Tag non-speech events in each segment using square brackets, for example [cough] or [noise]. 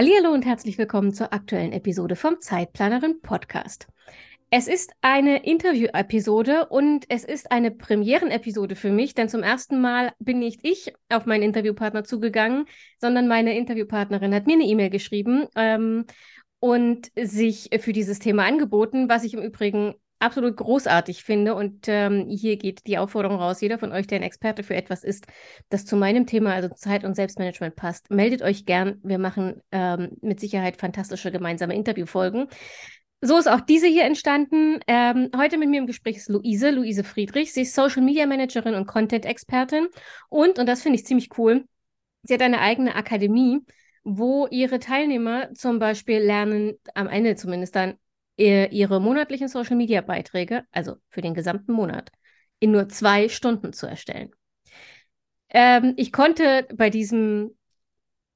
Hallo und herzlich willkommen zur aktuellen Episode vom Zeitplanerin Podcast. Es ist eine Interview-Episode und es ist eine Premieren-Episode für mich, denn zum ersten Mal bin nicht ich auf meinen Interviewpartner zugegangen, sondern meine Interviewpartnerin hat mir eine E-Mail geschrieben ähm, und sich für dieses Thema angeboten, was ich im Übrigen absolut großartig finde. Und ähm, hier geht die Aufforderung raus, jeder von euch, der ein Experte für etwas ist, das zu meinem Thema, also Zeit- und Selbstmanagement passt, meldet euch gern. Wir machen ähm, mit Sicherheit fantastische gemeinsame Interviewfolgen. So ist auch diese hier entstanden. Ähm, heute mit mir im Gespräch ist Luise, Luise Friedrich. Sie ist Social Media Managerin und Content-Expertin. Und, und das finde ich ziemlich cool, sie hat eine eigene Akademie, wo ihre Teilnehmer zum Beispiel lernen, am Ende zumindest dann ihre monatlichen Social-Media-Beiträge, also für den gesamten Monat, in nur zwei Stunden zu erstellen. Ähm, ich konnte bei diesem,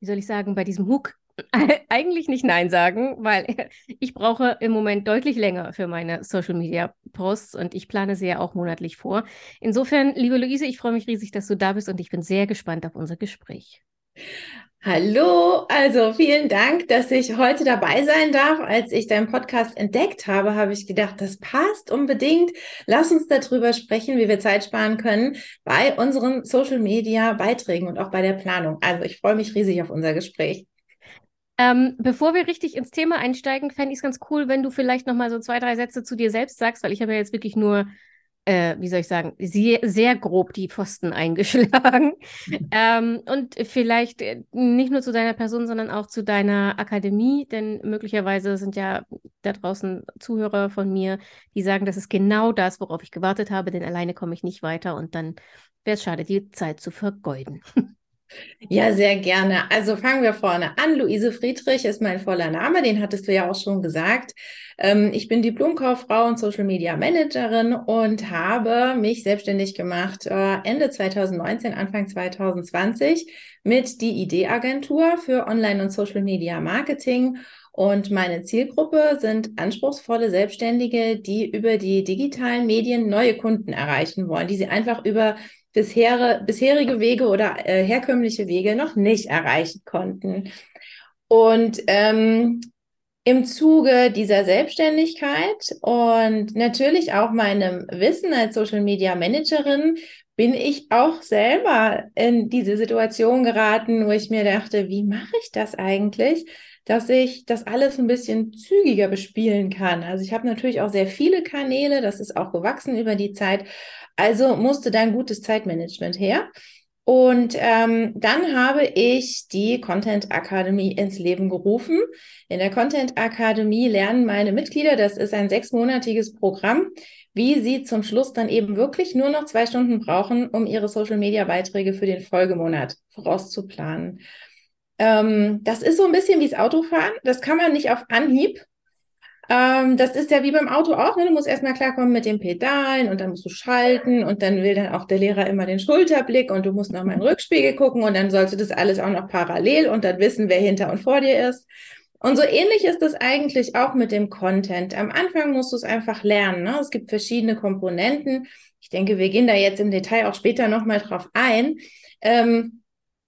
wie soll ich sagen, bei diesem Hook [laughs] eigentlich nicht Nein sagen, weil [laughs] ich brauche im Moment deutlich länger für meine Social Media Posts und ich plane sie ja auch monatlich vor. Insofern, liebe Luise, ich freue mich riesig, dass du da bist und ich bin sehr gespannt auf unser Gespräch. Hallo, also vielen Dank, dass ich heute dabei sein darf. Als ich deinen Podcast entdeckt habe, habe ich gedacht, das passt unbedingt. Lass uns darüber sprechen, wie wir Zeit sparen können bei unseren Social Media Beiträgen und auch bei der Planung. Also ich freue mich riesig auf unser Gespräch. Ähm, bevor wir richtig ins Thema einsteigen, fände ich es ganz cool, wenn du vielleicht noch mal so zwei, drei Sätze zu dir selbst sagst, weil ich habe ja jetzt wirklich nur äh, wie soll ich sagen, sehr, sehr grob die Pfosten [laughs] eingeschlagen. Mhm. Ähm, und vielleicht äh, nicht nur zu deiner Person, sondern auch zu deiner Akademie, denn möglicherweise sind ja da draußen Zuhörer von mir, die sagen, das ist genau das, worauf ich gewartet habe, denn alleine komme ich nicht weiter und dann wäre es schade, die Zeit zu vergeuden. [laughs] Ja, sehr gerne. Also fangen wir vorne an. Luise Friedrich ist mein voller Name, den hattest du ja auch schon gesagt. Ähm, ich bin Diplomkauffrau und Social Media Managerin und habe mich selbstständig gemacht äh, Ende 2019, Anfang 2020 mit die Idee-Agentur für Online- und Social Media Marketing. Und meine Zielgruppe sind anspruchsvolle Selbstständige, die über die digitalen Medien neue Kunden erreichen wollen, die sie einfach über bisher, bisherige Wege oder äh, herkömmliche Wege noch nicht erreichen konnten. Und ähm, im Zuge dieser Selbstständigkeit und natürlich auch meinem Wissen als Social Media Managerin bin ich auch selber in diese Situation geraten, wo ich mir dachte, wie mache ich das eigentlich, dass ich das alles ein bisschen zügiger bespielen kann. Also ich habe natürlich auch sehr viele Kanäle, das ist auch gewachsen über die Zeit. Also musste da ein gutes Zeitmanagement her. Und ähm, dann habe ich die Content Akademie ins Leben gerufen. In der Content Akademie lernen meine Mitglieder, das ist ein sechsmonatiges Programm, wie sie zum Schluss dann eben wirklich nur noch zwei Stunden brauchen, um ihre Social-Media-Beiträge für den Folgemonat vorauszuplanen. Ähm, das ist so ein bisschen wie das Autofahren. Das kann man nicht auf Anhieb. Ähm, das ist ja wie beim Auto auch. Ne? Du musst erstmal klarkommen mit den Pedalen und dann musst du schalten und dann will dann auch der Lehrer immer den Schulterblick und du musst noch mal in den Rückspiegel gucken und dann sollst du das alles auch noch parallel und dann wissen, wer hinter und vor dir ist. Und so ähnlich ist es eigentlich auch mit dem Content. Am Anfang musst du es einfach lernen. Ne? Es gibt verschiedene Komponenten. Ich denke, wir gehen da jetzt im Detail auch später nochmal drauf ein. Ähm,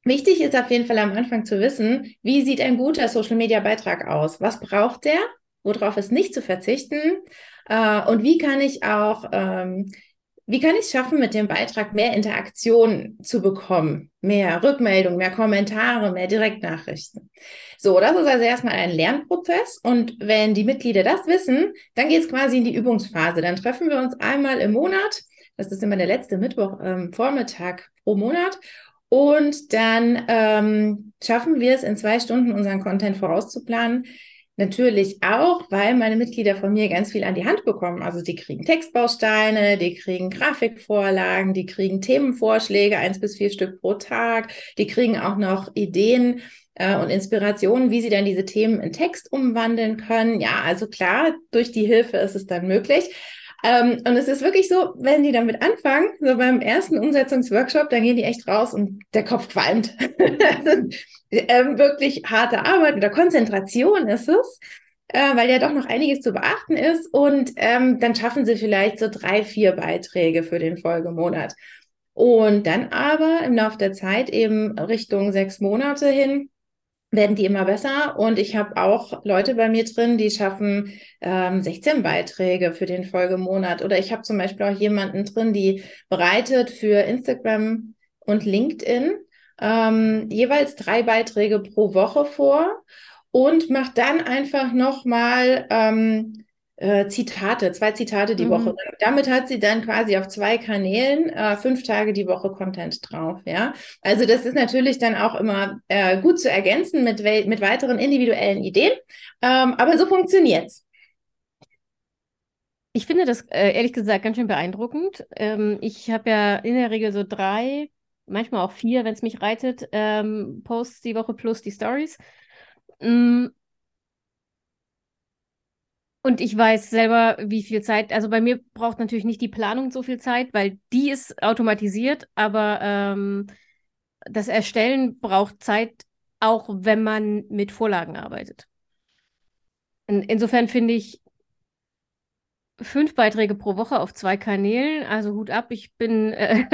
Wichtig ist auf jeden Fall am Anfang zu wissen, wie sieht ein guter Social-Media-Beitrag aus? Was braucht der? Worauf ist nicht zu verzichten? Äh, und wie kann ich auch, ähm, wie kann ich es schaffen, mit dem Beitrag mehr Interaktion zu bekommen? Mehr Rückmeldungen, mehr Kommentare, mehr Direktnachrichten. So, das ist also erstmal ein Lernprozess. Und wenn die Mitglieder das wissen, dann geht es quasi in die Übungsphase. Dann treffen wir uns einmal im Monat. Das ist immer der letzte Mittwoch ähm, Vormittag pro Monat. Und dann ähm, schaffen wir es in zwei Stunden, unseren Content vorauszuplanen. Natürlich auch, weil meine Mitglieder von mir ganz viel an die Hand bekommen. Also die kriegen Textbausteine, die kriegen Grafikvorlagen, die kriegen Themenvorschläge, eins bis vier Stück pro Tag, die kriegen auch noch Ideen äh, und Inspirationen, wie sie dann diese Themen in Text umwandeln können. Ja, also klar, durch die Hilfe ist es dann möglich. Ähm, und es ist wirklich so, wenn die damit anfangen, so beim ersten Umsetzungsworkshop, dann gehen die echt raus und der Kopf qualmt. [laughs] ähm, wirklich harte Arbeit oder Konzentration ist es, äh, weil ja doch noch einiges zu beachten ist. Und ähm, dann schaffen sie vielleicht so drei, vier Beiträge für den Folgemonat. Und dann aber im Laufe der Zeit eben Richtung sechs Monate hin werden die immer besser. Und ich habe auch Leute bei mir drin, die schaffen ähm, 16 Beiträge für den Folgemonat. Oder ich habe zum Beispiel auch jemanden drin, die bereitet für Instagram und LinkedIn ähm, jeweils drei Beiträge pro Woche vor und macht dann einfach nochmal ähm, äh, Zitate, zwei Zitate die mhm. Woche. Damit hat sie dann quasi auf zwei Kanälen äh, fünf Tage die Woche Content drauf. Ja, also das ist natürlich dann auch immer äh, gut zu ergänzen mit, mit weiteren individuellen Ideen. Ähm, aber so funktioniert's. Ich finde das äh, ehrlich gesagt ganz schön beeindruckend. Ähm, ich habe ja in der Regel so drei, manchmal auch vier, wenn es mich reitet, ähm, Posts die Woche plus die Stories. Mm, und ich weiß selber, wie viel Zeit, also bei mir braucht natürlich nicht die Planung so viel Zeit, weil die ist automatisiert, aber ähm, das Erstellen braucht Zeit, auch wenn man mit Vorlagen arbeitet. In, insofern finde ich fünf Beiträge pro Woche auf zwei Kanälen, also Hut ab, ich bin, äh,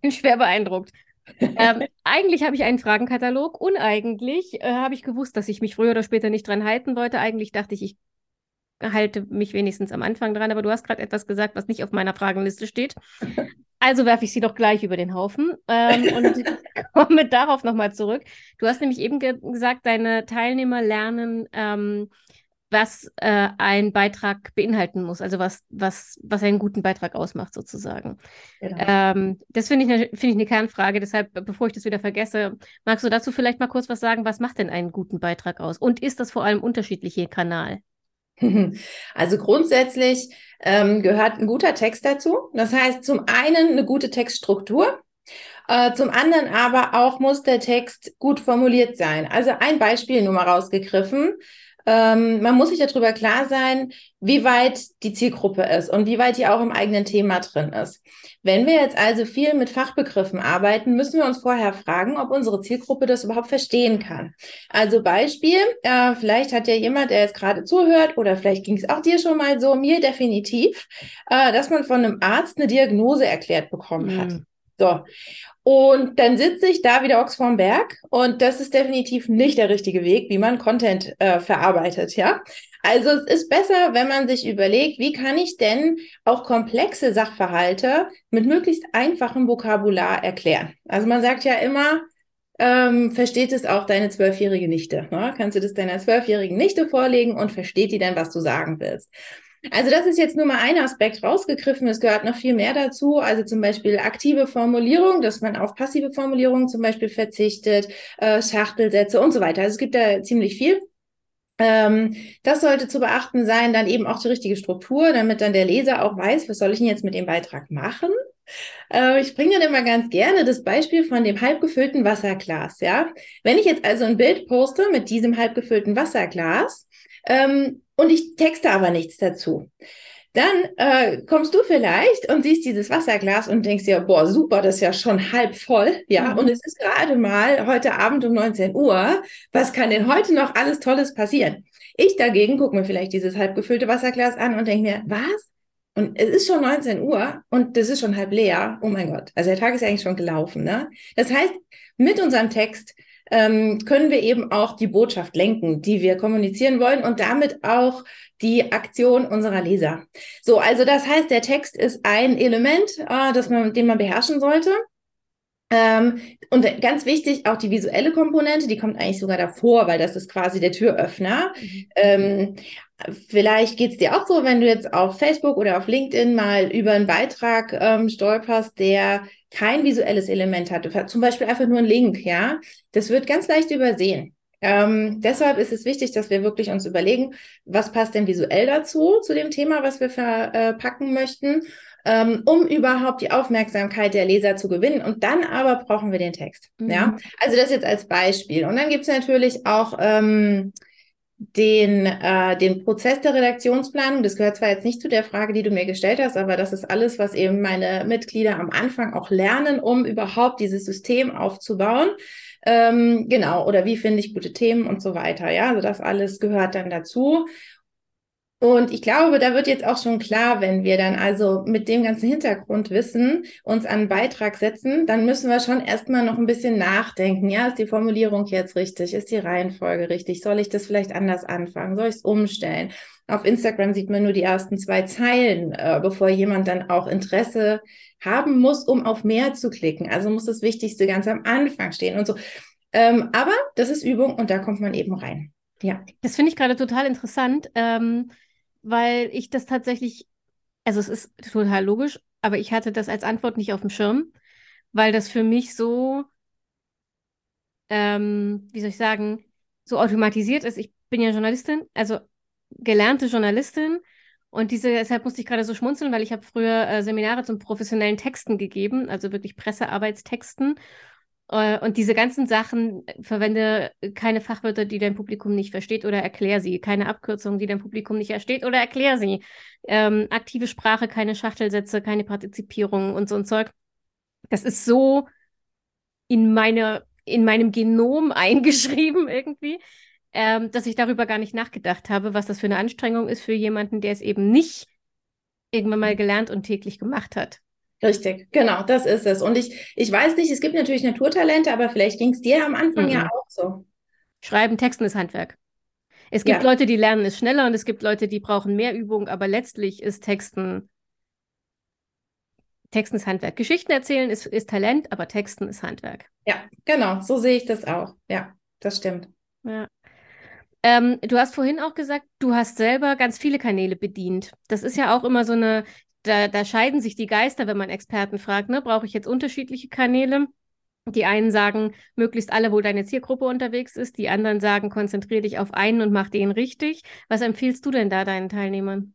bin [laughs] schwer beeindruckt. ähm, eigentlich habe ich einen Fragenkatalog. Uneigentlich äh, habe ich gewusst, dass ich mich früher oder später nicht dran halten wollte. Eigentlich dachte ich, ich halte mich wenigstens am Anfang dran, aber du hast gerade etwas gesagt, was nicht auf meiner Fragenliste steht. Also werfe ich sie doch gleich über den Haufen ähm, und [laughs] komme darauf nochmal zurück. Du hast nämlich eben ge gesagt, deine Teilnehmer lernen, ähm, was äh, ein Beitrag beinhalten muss, also was, was, was einen guten Beitrag ausmacht, sozusagen. Genau. Ähm, das finde ich, find ich eine Kernfrage. Deshalb, bevor ich das wieder vergesse, magst du dazu vielleicht mal kurz was sagen? Was macht denn einen guten Beitrag aus? Und ist das vor allem unterschiedliche Kanal? [laughs] Also grundsätzlich ähm, gehört ein guter Text dazu. Das heißt, zum einen eine gute Textstruktur, äh, zum anderen aber auch muss der Text gut formuliert sein. Also ein Beispiel nur mal rausgegriffen. Ähm, man muss sich darüber klar sein, wie weit die Zielgruppe ist und wie weit die auch im eigenen Thema drin ist. Wenn wir jetzt also viel mit Fachbegriffen arbeiten, müssen wir uns vorher fragen, ob unsere Zielgruppe das überhaupt verstehen kann. Also Beispiel, äh, vielleicht hat ja jemand, der jetzt gerade zuhört, oder vielleicht ging es auch dir schon mal so, mir definitiv, äh, dass man von einem Arzt eine Diagnose erklärt bekommen hat. Mhm. So. Und dann sitze ich da wieder Ochs vorm Berg und das ist definitiv nicht der richtige Weg, wie man Content äh, verarbeitet, ja. Also es ist besser, wenn man sich überlegt, wie kann ich denn auch komplexe Sachverhalte mit möglichst einfachem Vokabular erklären. Also man sagt ja immer, ähm, versteht es auch deine zwölfjährige Nichte. Ne? Kannst du das deiner zwölfjährigen Nichte vorlegen und versteht die denn, was du sagen willst? Also das ist jetzt nur mal ein Aspekt rausgegriffen. Es gehört noch viel mehr dazu. Also zum Beispiel aktive Formulierung, dass man auf passive Formulierungen zum Beispiel verzichtet, äh, Schachtelsätze und so weiter. Also es gibt da ziemlich viel. Ähm, das sollte zu beachten sein, dann eben auch die richtige Struktur, damit dann der Leser auch weiß, was soll ich denn jetzt mit dem Beitrag machen. Äh, ich bringe dann immer ganz gerne das Beispiel von dem halbgefüllten Wasserglas. Ja, wenn ich jetzt also ein Bild poste mit diesem halbgefüllten Wasserglas, ähm, und ich texte aber nichts dazu. Dann äh, kommst du vielleicht und siehst dieses Wasserglas und denkst dir, boah, super, das ist ja schon halb voll, ja, mhm. und es ist gerade mal heute Abend um 19 Uhr. Was kann denn heute noch alles Tolles passieren? Ich dagegen gucke mir vielleicht dieses halb gefüllte Wasserglas an und denke mir, was? Und es ist schon 19 Uhr und das ist schon halb leer. Oh mein Gott. Also der Tag ist ja eigentlich schon gelaufen. Ne? Das heißt, mit unserem Text ähm, können wir eben auch die Botschaft lenken, die wir kommunizieren wollen und damit auch die Aktion unserer Leser. So, also das heißt, der Text ist ein Element, äh, das man, den man beherrschen sollte. Ähm, und ganz wichtig, auch die visuelle Komponente, die kommt eigentlich sogar davor, weil das ist quasi der Türöffner. Mhm. Ähm, vielleicht geht es dir auch so, wenn du jetzt auf Facebook oder auf LinkedIn mal über einen Beitrag ähm, stolperst, der kein visuelles Element hat, zum Beispiel einfach nur ein Link, ja, das wird ganz leicht übersehen. Ähm, deshalb ist es wichtig, dass wir wirklich uns überlegen, was passt denn visuell dazu, zu dem Thema, was wir verpacken möchten. Ähm, um überhaupt die Aufmerksamkeit der Leser zu gewinnen. Und dann aber brauchen wir den Text. Mhm. Ja, also das jetzt als Beispiel. Und dann gibt es natürlich auch ähm, den, äh, den Prozess der Redaktionsplanung. Das gehört zwar jetzt nicht zu der Frage, die du mir gestellt hast, aber das ist alles, was eben meine Mitglieder am Anfang auch lernen, um überhaupt dieses System aufzubauen. Ähm, genau, oder wie finde ich gute Themen und so weiter. Ja, also das alles gehört dann dazu. Und ich glaube, da wird jetzt auch schon klar, wenn wir dann also mit dem ganzen Hintergrundwissen uns an einen Beitrag setzen, dann müssen wir schon erstmal noch ein bisschen nachdenken. Ja, ist die Formulierung jetzt richtig? Ist die Reihenfolge richtig? Soll ich das vielleicht anders anfangen? Soll ich es umstellen? Auf Instagram sieht man nur die ersten zwei Zeilen, äh, bevor jemand dann auch Interesse haben muss, um auf mehr zu klicken. Also muss das Wichtigste ganz am Anfang stehen und so. Ähm, aber das ist Übung und da kommt man eben rein. Ja. Das finde ich gerade total interessant. Ähm weil ich das tatsächlich, also es ist total logisch, aber ich hatte das als Antwort nicht auf dem Schirm, weil das für mich so, ähm, wie soll ich sagen, so automatisiert ist. Ich bin ja Journalistin, also gelernte Journalistin. Und diese, deshalb musste ich gerade so schmunzeln, weil ich habe früher äh, Seminare zum professionellen Texten gegeben, also wirklich Pressearbeitstexten. Äh, und diese ganzen Sachen, äh, verwende keine Fachwörter, die dein Publikum nicht versteht oder erklär sie. Keine Abkürzungen, die dein Publikum nicht versteht oder erklär sie. Ähm, aktive Sprache, keine Schachtelsätze, keine Partizipierung und so ein Zeug. Das ist so in, meine, in meinem Genom [laughs] eingeschrieben irgendwie, ähm, dass ich darüber gar nicht nachgedacht habe, was das für eine Anstrengung ist für jemanden, der es eben nicht irgendwann mal gelernt und täglich gemacht hat. Richtig, genau, das ist es. Und ich, ich weiß nicht, es gibt natürlich Naturtalente, aber vielleicht ging es dir am Anfang mhm. ja auch so. Schreiben, Texten ist Handwerk. Es gibt ja. Leute, die lernen es schneller und es gibt Leute, die brauchen mehr Übung, aber letztlich ist Texten, Texten ist Handwerk. Geschichten erzählen ist, ist Talent, aber Texten ist Handwerk. Ja, genau, so sehe ich das auch. Ja, das stimmt. Ja. Ähm, du hast vorhin auch gesagt, du hast selber ganz viele Kanäle bedient. Das ist ja auch immer so eine, da, da scheiden sich die Geister, wenn man Experten fragt, ne? Brauche ich jetzt unterschiedliche Kanäle? Die einen sagen, möglichst alle, wo deine Zielgruppe unterwegs ist. Die anderen sagen, konzentriere dich auf einen und mach den richtig. Was empfiehlst du denn da deinen Teilnehmern?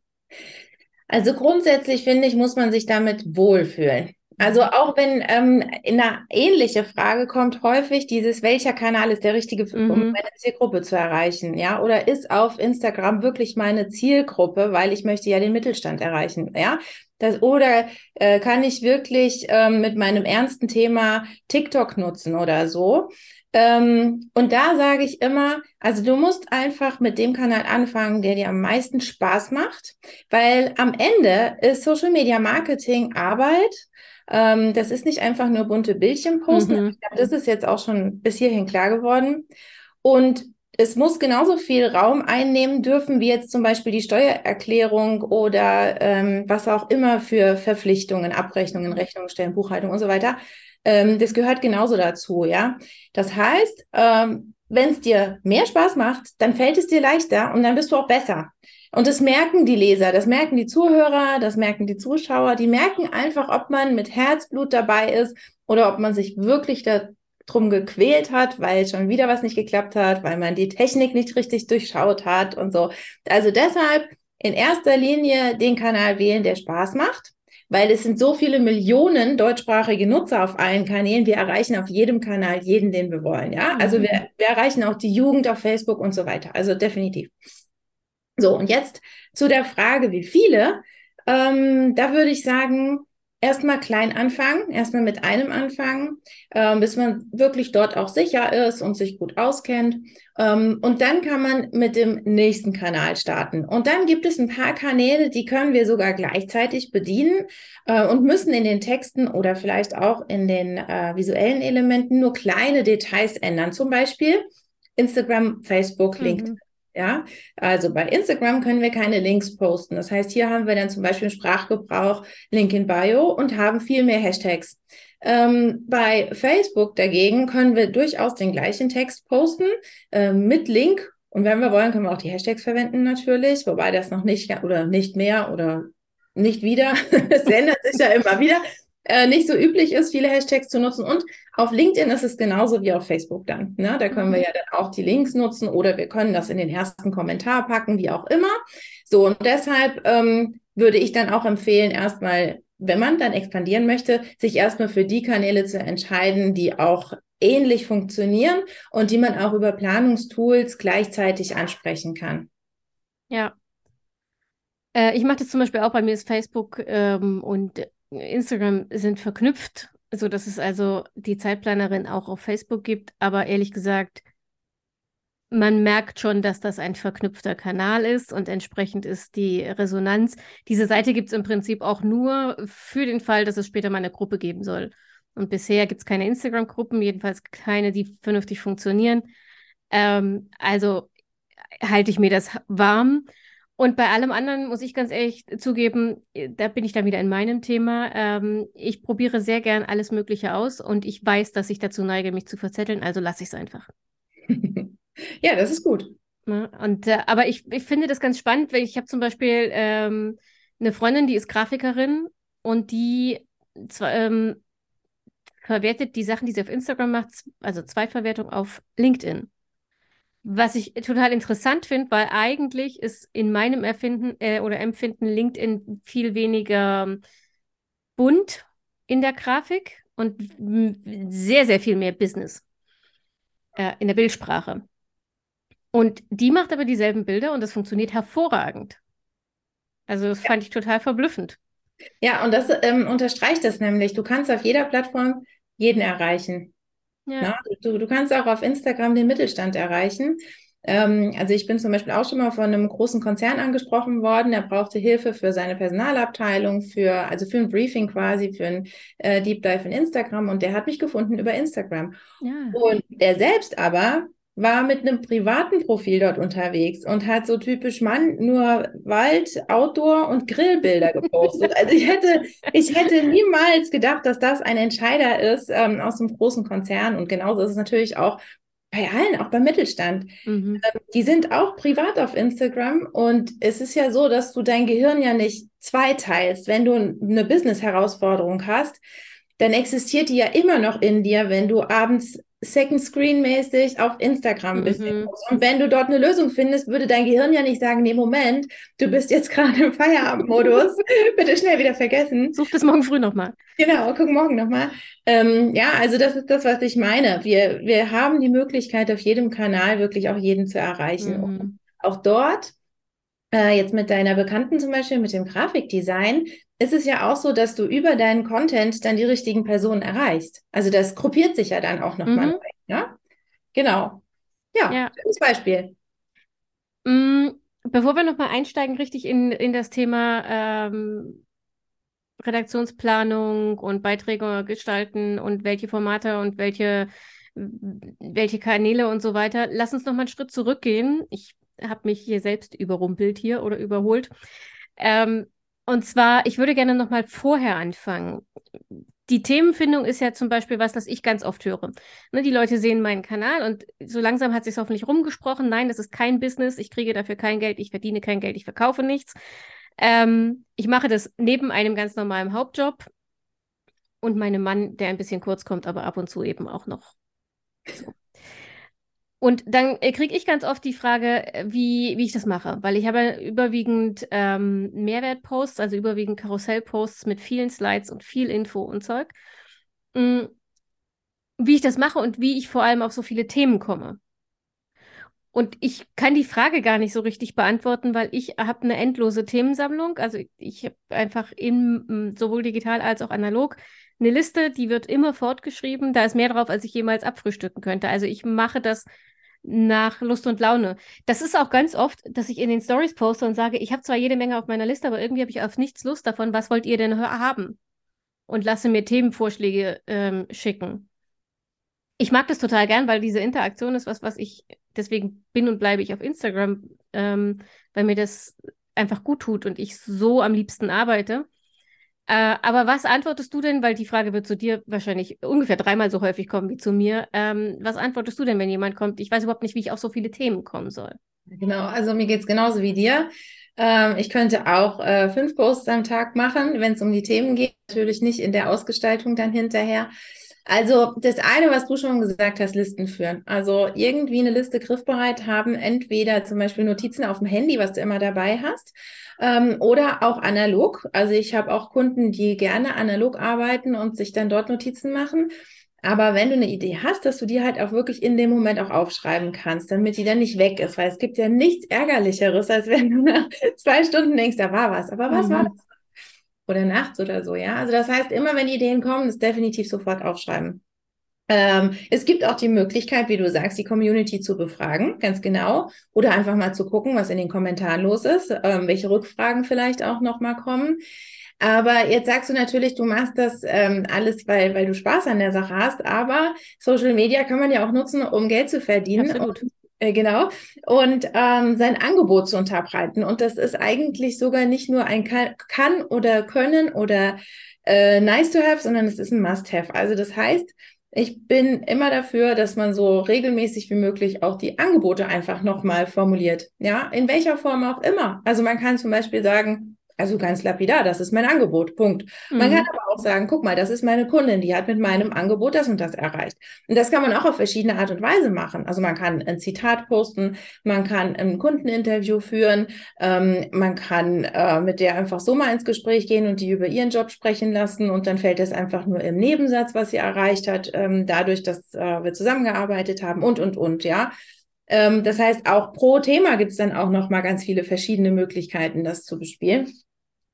Also grundsätzlich finde ich, muss man sich damit wohlfühlen. Also auch wenn ähm, in eine ähnliche Frage kommt häufig dieses, welcher Kanal ist der richtige, mhm. um meine Zielgruppe zu erreichen, ja? Oder ist auf Instagram wirklich meine Zielgruppe, weil ich möchte ja den Mittelstand erreichen, ja? Das, oder äh, kann ich wirklich ähm, mit meinem ernsten Thema TikTok nutzen oder so? Ähm, und da sage ich immer, also du musst einfach mit dem Kanal anfangen, der dir am meisten Spaß macht, weil am Ende ist Social Media Marketing Arbeit ähm, das ist nicht einfach nur bunte Bildchen posten. Mhm. Glaub, das ist jetzt auch schon bis hierhin klar geworden. Und es muss genauso viel Raum einnehmen dürfen, wie jetzt zum Beispiel die Steuererklärung oder ähm, was auch immer für Verpflichtungen, Abrechnungen, Rechnungen stellen, Buchhaltung und so weiter. Ähm, das gehört genauso dazu, ja. Das heißt, ähm, wenn es dir mehr Spaß macht, dann fällt es dir leichter und dann bist du auch besser. Und das merken die Leser, das merken die Zuhörer, das merken die Zuschauer. Die merken einfach, ob man mit Herzblut dabei ist oder ob man sich wirklich darum gequält hat, weil schon wieder was nicht geklappt hat, weil man die Technik nicht richtig durchschaut hat und so. Also deshalb in erster Linie den Kanal wählen, der Spaß macht weil es sind so viele Millionen deutschsprachige Nutzer auf allen Kanälen. Wir erreichen auf jedem Kanal jeden, den wir wollen. Ja, also mhm. wir, wir erreichen auch die Jugend auf Facebook und so weiter. Also definitiv. So, und jetzt zu der Frage, wie viele. Ähm, da würde ich sagen, erstmal klein anfangen, erstmal mit einem anfangen, ähm, bis man wirklich dort auch sicher ist und sich gut auskennt. Ähm, und dann kann man mit dem nächsten Kanal starten. Und dann gibt es ein paar Kanäle, die können wir sogar gleichzeitig bedienen äh, und müssen in den Texten oder vielleicht auch in den äh, visuellen Elementen nur kleine Details ändern. Zum Beispiel Instagram, Facebook, LinkedIn. Ja, also bei Instagram können wir keine Links posten. Das heißt, hier haben wir dann zum Beispiel Sprachgebrauch, Link in Bio und haben viel mehr Hashtags. Ähm, bei Facebook dagegen können wir durchaus den gleichen Text posten äh, mit Link. Und wenn wir wollen, können wir auch die Hashtags verwenden natürlich, wobei das noch nicht oder nicht mehr oder nicht wieder. [laughs] Es ändert sich ja immer wieder äh, nicht so üblich ist, viele Hashtags zu nutzen. Und auf LinkedIn ist es genauso wie auf Facebook dann. Ne? Da können wir mhm. ja dann auch die Links nutzen oder wir können das in den ersten Kommentar packen, wie auch immer. So, und deshalb ähm, würde ich dann auch empfehlen, erstmal wenn man dann expandieren möchte, sich erstmal für die Kanäle zu entscheiden, die auch ähnlich funktionieren und die man auch über Planungstools gleichzeitig ansprechen kann. Ja. Äh, ich mache das zum Beispiel auch bei mir ist Facebook ähm, und Instagram sind verknüpft, so dass es also die Zeitplanerin auch auf Facebook gibt. Aber ehrlich gesagt, man merkt schon, dass das ein verknüpfter Kanal ist und entsprechend ist die Resonanz. Diese Seite gibt es im Prinzip auch nur für den Fall, dass es später mal eine Gruppe geben soll. Und bisher gibt es keine Instagram-Gruppen, jedenfalls keine, die vernünftig funktionieren. Ähm, also halte ich mir das warm. Und bei allem anderen muss ich ganz ehrlich zugeben, da bin ich dann wieder in meinem Thema. Ähm, ich probiere sehr gern alles Mögliche aus und ich weiß, dass ich dazu neige, mich zu verzetteln, also lasse ich es einfach. [laughs] ja, das ist gut. Ja, und, äh, aber ich, ich finde das ganz spannend, weil ich habe zum Beispiel ähm, eine Freundin, die ist Grafikerin und die zwar, ähm, verwertet die Sachen, die sie auf Instagram macht, also Zweitverwertung auf LinkedIn. Was ich total interessant finde, weil eigentlich ist in meinem Erfinden äh, oder Empfinden LinkedIn viel weniger ähm, bunt in der Grafik und sehr, sehr viel mehr Business äh, in der Bildsprache. Und die macht aber dieselben Bilder und das funktioniert hervorragend. Also das ja. fand ich total verblüffend. Ja, und das ähm, unterstreicht das nämlich. Du kannst auf jeder Plattform jeden erreichen. Ja. Na, du, du kannst auch auf Instagram den Mittelstand erreichen. Ähm, also ich bin zum Beispiel auch schon mal von einem großen Konzern angesprochen worden, der brauchte Hilfe für seine Personalabteilung, für, also für ein Briefing quasi, für ein äh, Deep Dive in Instagram und der hat mich gefunden über Instagram. Ja. Und der selbst aber war mit einem privaten Profil dort unterwegs und hat so typisch Mann nur Wald, Outdoor und Grillbilder gepostet. Also ich hätte, ich hätte niemals gedacht, dass das ein Entscheider ist ähm, aus einem großen Konzern. Und genauso ist es natürlich auch bei allen, auch beim Mittelstand. Mhm. Ähm, die sind auch privat auf Instagram und es ist ja so, dass du dein Gehirn ja nicht zweiteilst. Wenn du eine Business-Herausforderung hast, dann existiert die ja immer noch in dir, wenn du abends Second Screen mäßig auf Instagram bist. Mhm. Und wenn du dort eine Lösung findest, würde dein Gehirn ja nicht sagen, nee, Moment, du bist jetzt gerade im Feierabendmodus, [laughs] bitte schnell wieder vergessen. Such das morgen früh nochmal. Genau, guck morgen nochmal. Ähm, ja, also das ist das, was ich meine. Wir, wir haben die Möglichkeit, auf jedem Kanal wirklich auch jeden zu erreichen. Mhm. Auch dort äh, jetzt mit deiner Bekannten zum Beispiel, mit dem Grafikdesign, ist es ja auch so, dass du über deinen Content dann die richtigen Personen erreichst. Also das gruppiert sich ja dann auch nochmal. Mhm. Ja? Genau. Ja, ja. schönes Beispiel. Mm, bevor wir nochmal einsteigen, richtig in, in das Thema ähm, Redaktionsplanung und Beiträge gestalten und welche Formate und welche, welche Kanäle und so weiter, lass uns nochmal einen Schritt zurückgehen. Ich habe mich hier selbst überrumpelt hier oder überholt. Ähm, und zwar, ich würde gerne noch mal vorher anfangen. Die Themenfindung ist ja zum Beispiel was, das ich ganz oft höre. Ne, die Leute sehen meinen Kanal und so langsam hat sich hoffentlich rumgesprochen. Nein, das ist kein Business. Ich kriege dafür kein Geld. Ich verdiene kein Geld. Ich verkaufe nichts. Ähm, ich mache das neben einem ganz normalen Hauptjob und meinem Mann, der ein bisschen kurz kommt, aber ab und zu eben auch noch. So. Und dann äh, kriege ich ganz oft die Frage, äh, wie, wie ich das mache, weil ich habe überwiegend ähm, Mehrwertposts, also überwiegend Karussellposts mit vielen Slides und viel Info und Zeug. Mhm. Wie ich das mache und wie ich vor allem auf so viele Themen komme. Und ich kann die Frage gar nicht so richtig beantworten, weil ich habe eine endlose Themensammlung. Also ich, ich habe einfach in, sowohl digital als auch analog eine Liste, die wird immer fortgeschrieben. Da ist mehr drauf, als ich jemals abfrühstücken könnte. Also ich mache das nach Lust und Laune. Das ist auch ganz oft, dass ich in den Stories poste und sage, ich habe zwar jede Menge auf meiner Liste, aber irgendwie habe ich auf nichts Lust davon. Was wollt ihr denn haben? Und lasse mir Themenvorschläge ähm, schicken. Ich mag das total gern, weil diese Interaktion ist was, was ich, deswegen bin und bleibe ich auf Instagram, ähm, weil mir das einfach gut tut und ich so am liebsten arbeite. Äh, aber was antwortest du denn, weil die Frage wird zu dir wahrscheinlich ungefähr dreimal so häufig kommen wie zu mir. Ähm, was antwortest du denn, wenn jemand kommt? Ich weiß überhaupt nicht, wie ich auf so viele Themen kommen soll. Genau, also mir geht es genauso wie dir. Ähm, ich könnte auch äh, fünf Posts am Tag machen, wenn es um die Themen geht. Natürlich nicht in der Ausgestaltung dann hinterher. Also das eine, was du schon gesagt hast, Listen führen. Also irgendwie eine Liste griffbereit haben, entweder zum Beispiel Notizen auf dem Handy, was du immer dabei hast, ähm, oder auch analog. Also ich habe auch Kunden, die gerne analog arbeiten und sich dann dort Notizen machen. Aber wenn du eine Idee hast, dass du die halt auch wirklich in dem Moment auch aufschreiben kannst, damit die dann nicht weg ist, weil es gibt ja nichts Ärgerlicheres, als wenn du nach [laughs] zwei Stunden denkst, da war was. Aber was mhm. war das? Oder nachts oder so, ja. Also das heißt, immer wenn Ideen kommen, ist definitiv sofort aufschreiben. Ähm, es gibt auch die Möglichkeit, wie du sagst, die Community zu befragen, ganz genau, oder einfach mal zu gucken, was in den Kommentaren los ist, ähm, welche Rückfragen vielleicht auch nochmal kommen. Aber jetzt sagst du natürlich, du machst das ähm, alles, weil, weil du Spaß an der Sache hast. Aber Social Media kann man ja auch nutzen, um Geld zu verdienen. Absolut. Und genau. Und ähm, sein Angebot zu unterbreiten. Und das ist eigentlich sogar nicht nur ein kann, oder können oder äh, nice to have, sondern es ist ein must have. Also das heißt, ich bin immer dafür, dass man so regelmäßig wie möglich auch die Angebote einfach nochmal formuliert. Ja, in welcher Form auch immer. Also man kann zum Beispiel sagen, also ganz lapidar, das ist mein Angebot. Punkt. Mhm. Man kann aber auch sagen, guck mal, das ist meine Kundin, die hat mit meinem Angebot das und das erreicht. Und das kann man auch auf verschiedene Art und Weise machen. Also man kann ein Zitat posten, man kann ein Kundeninterview führen, ähm, man kann äh, mit der einfach so mal ins Gespräch gehen und die über ihren Job sprechen lassen und dann fällt es einfach nur im Nebensatz, was sie erreicht hat, ähm, dadurch, dass äh, wir zusammengearbeitet haben und, und, und, ja. Ähm, das heißt, auch pro Thema gibt es dann auch noch mal ganz viele verschiedene Möglichkeiten, das zu bespielen.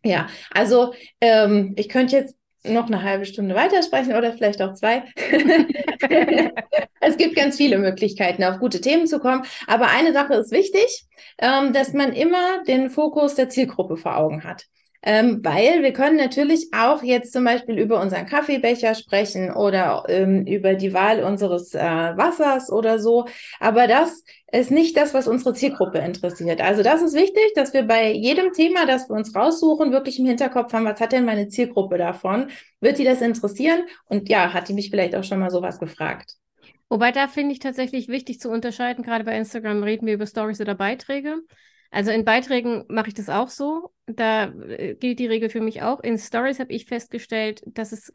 Ja, also ähm, ich könnte jetzt noch eine halbe Stunde weitersprechen oder vielleicht auch zwei. [laughs] es gibt ganz viele Möglichkeiten, auf gute Themen zu kommen. Aber eine Sache ist wichtig, ähm, dass man immer den Fokus der Zielgruppe vor Augen hat. Ähm, weil wir können natürlich auch jetzt zum Beispiel über unseren Kaffeebecher sprechen oder ähm, über die Wahl unseres äh, Wassers oder so. Aber das ist nicht das, was unsere Zielgruppe interessiert. Also das ist wichtig, dass wir bei jedem Thema, das wir uns raussuchen, wirklich im Hinterkopf haben, was hat denn meine Zielgruppe davon? Wird die das interessieren? Und ja, hat die mich vielleicht auch schon mal sowas gefragt? Wobei da finde ich tatsächlich wichtig zu unterscheiden, gerade bei Instagram reden wir über Stories oder Beiträge. Also in Beiträgen mache ich das auch so. Da äh, gilt die Regel für mich auch. In Stories habe ich festgestellt, dass es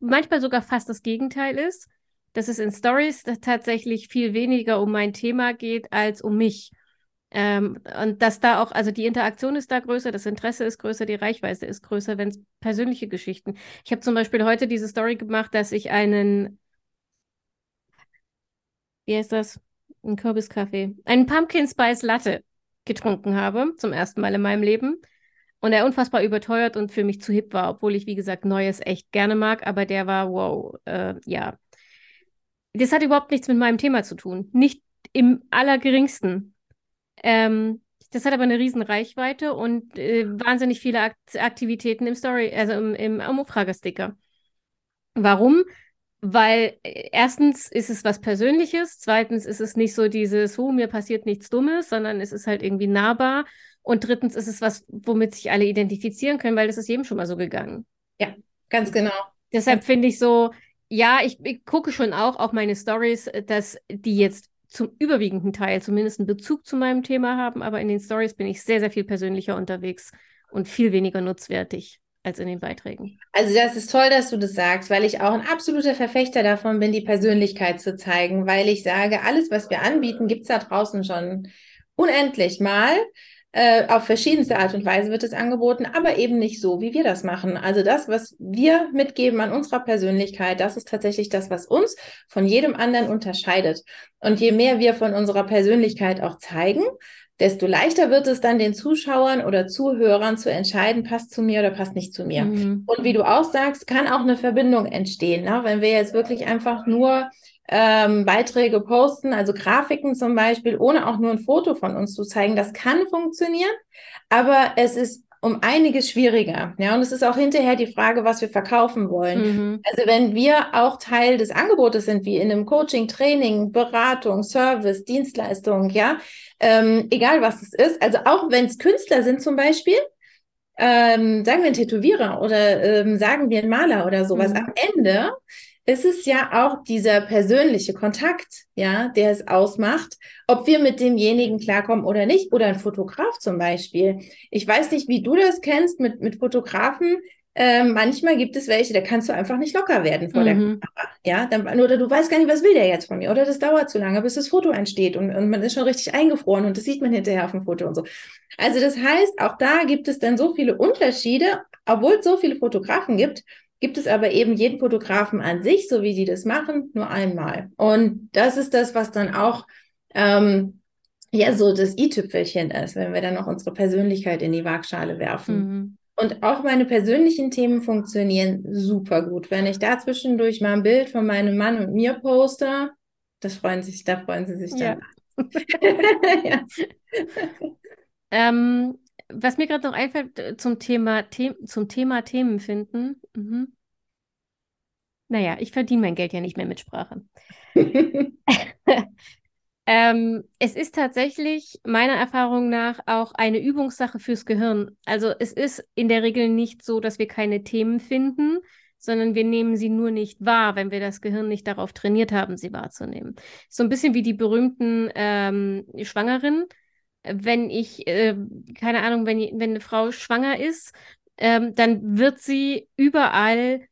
manchmal sogar fast das Gegenteil ist. Dass es in Stories tatsächlich viel weniger um mein Thema geht als um mich. Ähm, und dass da auch, also die Interaktion ist da größer, das Interesse ist größer, die Reichweite ist größer, wenn es persönliche Geschichten. Ich habe zum Beispiel heute diese Story gemacht, dass ich einen, wie heißt das? Einen Kürbiskaffee, einen Pumpkin Spice Latte getrunken habe, zum ersten Mal in meinem Leben. Und er unfassbar überteuert und für mich zu hip war, obwohl ich, wie gesagt, Neues echt gerne mag, aber der war, wow, äh, ja. Das hat überhaupt nichts mit meinem Thema zu tun. Nicht im allergeringsten. Ähm, das hat aber eine riesen Reichweite und äh, wahnsinnig viele Akt Aktivitäten im Story, also im, im Umfragesticker. Warum? Weil äh, erstens ist es was Persönliches, zweitens ist es nicht so dieses, oh, mir passiert nichts Dummes, sondern es ist halt irgendwie nahbar. Und drittens ist es was, womit sich alle identifizieren können, weil das ist jedem schon mal so gegangen. Ja, ganz genau. Deshalb finde ich so, ja, ich, ich gucke schon auch auf meine Stories, dass die jetzt zum überwiegenden Teil zumindest einen Bezug zu meinem Thema haben, aber in den Stories bin ich sehr, sehr viel persönlicher unterwegs und viel weniger nutzwertig als in den Beiträgen. Also das ist toll, dass du das sagst, weil ich auch ein absoluter Verfechter davon bin, die Persönlichkeit zu zeigen, weil ich sage, alles, was wir anbieten, gibt es da draußen schon unendlich mal. Äh, auf verschiedenste Art und Weise wird es angeboten, aber eben nicht so, wie wir das machen. Also das, was wir mitgeben an unserer Persönlichkeit, das ist tatsächlich das, was uns von jedem anderen unterscheidet. Und je mehr wir von unserer Persönlichkeit auch zeigen, desto leichter wird es dann den Zuschauern oder Zuhörern zu entscheiden, passt zu mir oder passt nicht zu mir. Mhm. Und wie du auch sagst, kann auch eine Verbindung entstehen. Ne? Wenn wir jetzt wirklich einfach nur ähm, Beiträge posten, also Grafiken zum Beispiel, ohne auch nur ein Foto von uns zu zeigen, das kann funktionieren, aber es ist um einiges schwieriger. Ja, und es ist auch hinterher die Frage, was wir verkaufen wollen. Mhm. Also wenn wir auch Teil des Angebotes sind, wie in einem Coaching, Training, Beratung, Service, Dienstleistung, ja, ähm, egal was es ist. Also auch wenn es Künstler sind zum Beispiel, ähm, sagen wir ein Tätowierer oder ähm, sagen wir ein Maler oder sowas. Mhm. Am Ende ist es ja auch dieser persönliche Kontakt, ja, der es ausmacht, ob wir mit demjenigen klarkommen oder nicht. Oder ein Fotograf zum Beispiel. Ich weiß nicht, wie du das kennst mit, mit Fotografen. äh, manchmal gibt es welche, da kannst du einfach nicht locker werden vor mhm. der Kamera. Ja, dann, oder du weißt gar nicht, was will der jetzt von mir. Oder das dauert zu lange, bis das Foto entsteht und, und man ist schon richtig eingefroren und das sieht man hinterher auf dem Foto und so. Also das heißt, auch da gibt es dann so viele Unterschiede, obwohl es so viele Fotografen gibt, gibt es aber eben jeden Fotografen an sich, so wie sie das machen, nur einmal. Und das ist das, was dann auch ähm, ja so das i-Tüpfelchen ist, wenn wir dann noch unsere Persönlichkeit in die Waagschale werfen. Mhm. Und auch meine persönlichen Themen funktionieren super gut. Wenn ich da zwischendurch mal ein Bild von meinem Mann und mir poste, das freuen sich, da freuen sie sich dann. Ja. [laughs] ja. ähm, was mir gerade noch einfällt äh, zum Thema, The zum Thema Themen finden. Mhm. Naja, ich verdiene mein Geld ja nicht mehr mit Sprache. [laughs] ähm, es ist tatsächlich meiner Erfahrung nach auch eine Übungssache fürs Gehirn. Also es ist in der Regel nicht so, dass wir keine Themen finden, sondern wir nehmen sie nur nicht wahr, wenn wir das Gehirn nicht darauf trainiert haben, sie wahrzunehmen. So ein bisschen wie die berühmten ähm, Schwangeren wenn ich, äh, keine Ahnung, wenn, wenn eine Frau schwanger ist, ähm, dann wird sie überall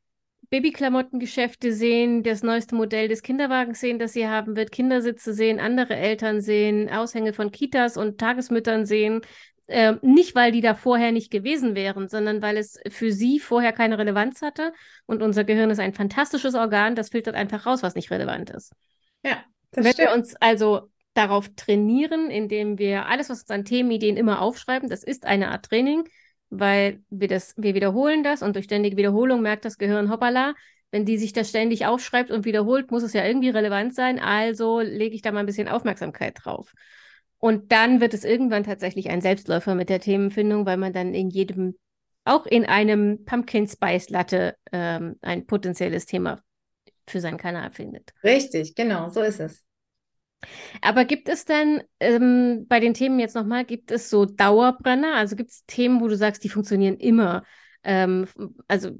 Babyklamottengeschäfte sehen, das neueste Modell des Kinderwagens sehen, das sie haben wird, Kindersitze sehen, andere Eltern sehen, Aushänge von Kitas und Tagesmüttern sehen. Äh, nicht, weil die da vorher nicht gewesen wären, sondern weil es für sie vorher keine Relevanz hatte. Und unser Gehirn ist ein fantastisches Organ, das filtert einfach raus, was nicht relevant ist. Ja, das Wenn stimmt. wir uns also darauf trainieren, indem wir alles, was uns an Themenideen immer aufschreiben, das ist eine Art Training, weil wir das, wir wiederholen das und durch ständige Wiederholung merkt das Gehirn, hoppala, wenn die sich das ständig aufschreibt und wiederholt, muss es ja irgendwie relevant sein, also lege ich da mal ein bisschen Aufmerksamkeit drauf. Und dann wird es irgendwann tatsächlich ein Selbstläufer mit der Themenfindung, weil man dann in jedem, auch in einem Pumpkin Spice Latte, ähm, ein potenzielles Thema für seinen Kanal findet. Richtig, genau, so ist es. Aber gibt es denn ähm, bei den Themen jetzt nochmal, gibt es so Dauerbrenner? Also gibt es Themen, wo du sagst, die funktionieren immer? Ähm, also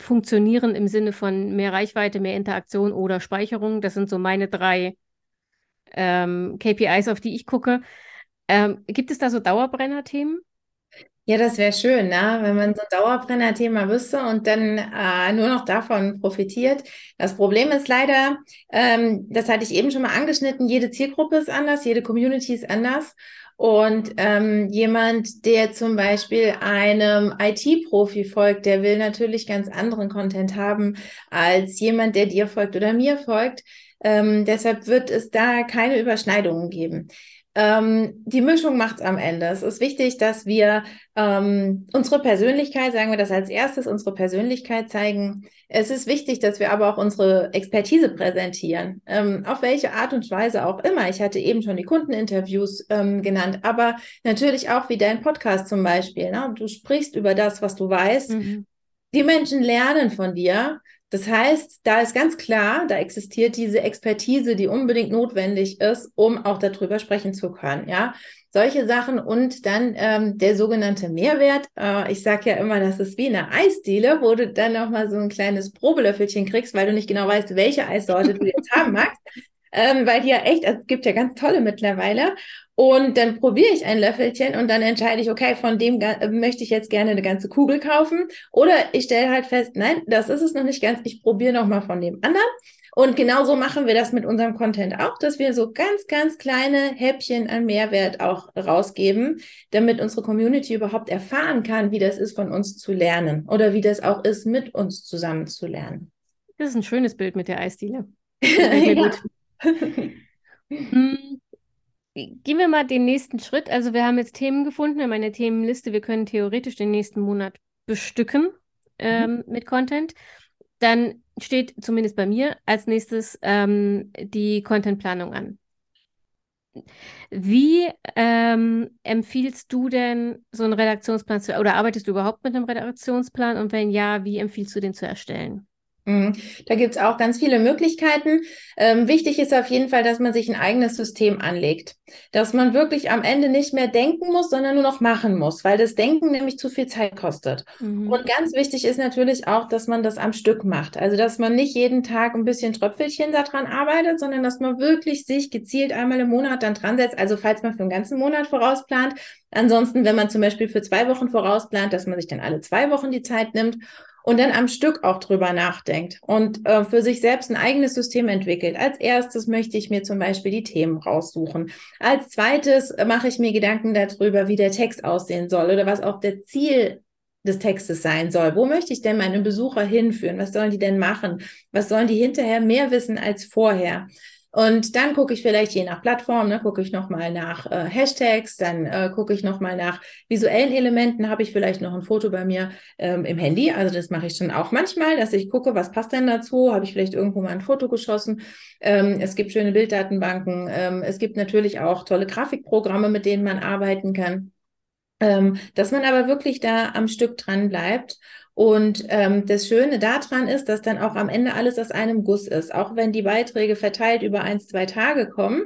funktionieren im Sinne von mehr Reichweite, mehr Interaktion oder Speicherung. Das sind so meine drei ähm, KPIs, auf die ich gucke. Ähm, gibt es da so Dauerbrenner-Themen? Ja, das wäre schön, ne? wenn man so ein Dauerbrenner-Thema wüsste und dann äh, nur noch davon profitiert. Das Problem ist leider, ähm, das hatte ich eben schon mal angeschnitten, jede Zielgruppe ist anders, jede Community ist anders. Und ähm, jemand, der zum Beispiel einem IT-Profi folgt, der will natürlich ganz anderen Content haben als jemand, der dir folgt oder mir folgt. Ähm, deshalb wird es da keine Überschneidungen geben. Ähm, die Mischung macht es am Ende. Es ist wichtig, dass wir ähm, unsere Persönlichkeit, sagen wir das als erstes, unsere Persönlichkeit zeigen. Es ist wichtig, dass wir aber auch unsere Expertise präsentieren, ähm, auf welche Art und Weise auch immer. Ich hatte eben schon die Kundeninterviews ähm, genannt, aber natürlich auch wie dein Podcast zum Beispiel. Ne? Du sprichst über das, was du weißt. Mhm. Die Menschen lernen von dir das heißt, da ist ganz klar, da existiert diese Expertise, die unbedingt notwendig ist, um auch darüber sprechen zu können. Ja, solche Sachen und dann ähm, der sogenannte Mehrwert. Äh, ich sage ja immer, das ist wie eine Eisdiele, wo du dann nochmal so ein kleines Probelöffelchen kriegst, weil du nicht genau weißt, welche Eissorte du jetzt haben magst. [laughs] Ähm, weil die ja echt, also es gibt ja ganz tolle mittlerweile. Und dann probiere ich ein Löffelchen und dann entscheide ich, okay, von dem möchte ich jetzt gerne eine ganze Kugel kaufen. Oder ich stelle halt fest, nein, das ist es noch nicht ganz. Ich probiere nochmal von dem anderen. Und genauso machen wir das mit unserem Content auch, dass wir so ganz, ganz kleine Häppchen an Mehrwert auch rausgeben, damit unsere Community überhaupt erfahren kann, wie das ist, von uns zu lernen oder wie das auch ist, mit uns zusammen zu lernen. Das ist ein schönes Bild mit der Eisdiele. [laughs] ja. gut. Hm, Gehen wir mal den nächsten Schritt. Also wir haben jetzt Themen gefunden, haben eine Themenliste. Wir können theoretisch den nächsten Monat bestücken ähm, mhm. mit Content. Dann steht zumindest bei mir als nächstes ähm, die Contentplanung an. Wie ähm, empfiehlst du denn so einen Redaktionsplan zu, oder arbeitest du überhaupt mit einem Redaktionsplan? Und wenn ja, wie empfiehlst du den zu erstellen? Mhm. Da gibt es auch ganz viele Möglichkeiten. Ähm, wichtig ist auf jeden Fall, dass man sich ein eigenes System anlegt. Dass man wirklich am Ende nicht mehr denken muss, sondern nur noch machen muss, weil das Denken nämlich zu viel Zeit kostet. Mhm. Und ganz wichtig ist natürlich auch, dass man das am Stück macht. Also, dass man nicht jeden Tag ein bisschen Tröpfelchen daran arbeitet, sondern dass man wirklich sich gezielt einmal im Monat dann dran setzt. Also, falls man für einen ganzen Monat vorausplant. Ansonsten, wenn man zum Beispiel für zwei Wochen vorausplant, dass man sich dann alle zwei Wochen die Zeit nimmt und dann am Stück auch drüber nachdenkt und äh, für sich selbst ein eigenes System entwickelt. Als erstes möchte ich mir zum Beispiel die Themen raussuchen. Als zweites mache ich mir Gedanken darüber, wie der Text aussehen soll oder was auch der Ziel des Textes sein soll. Wo möchte ich denn meine Besucher hinführen? Was sollen die denn machen? Was sollen die hinterher mehr wissen als vorher? Und dann gucke ich vielleicht je nach Plattform, ne, gucke ich nochmal nach äh, Hashtags, dann äh, gucke ich nochmal nach visuellen Elementen, habe ich vielleicht noch ein Foto bei mir ähm, im Handy. Also das mache ich schon auch manchmal, dass ich gucke, was passt denn dazu? Habe ich vielleicht irgendwo mal ein Foto geschossen? Ähm, es gibt schöne Bilddatenbanken. Ähm, es gibt natürlich auch tolle Grafikprogramme, mit denen man arbeiten kann. Ähm, dass man aber wirklich da am Stück dran bleibt und ähm, das Schöne daran ist, dass dann auch am Ende alles aus einem Guss ist. Auch wenn die Beiträge verteilt über ein, zwei Tage kommen,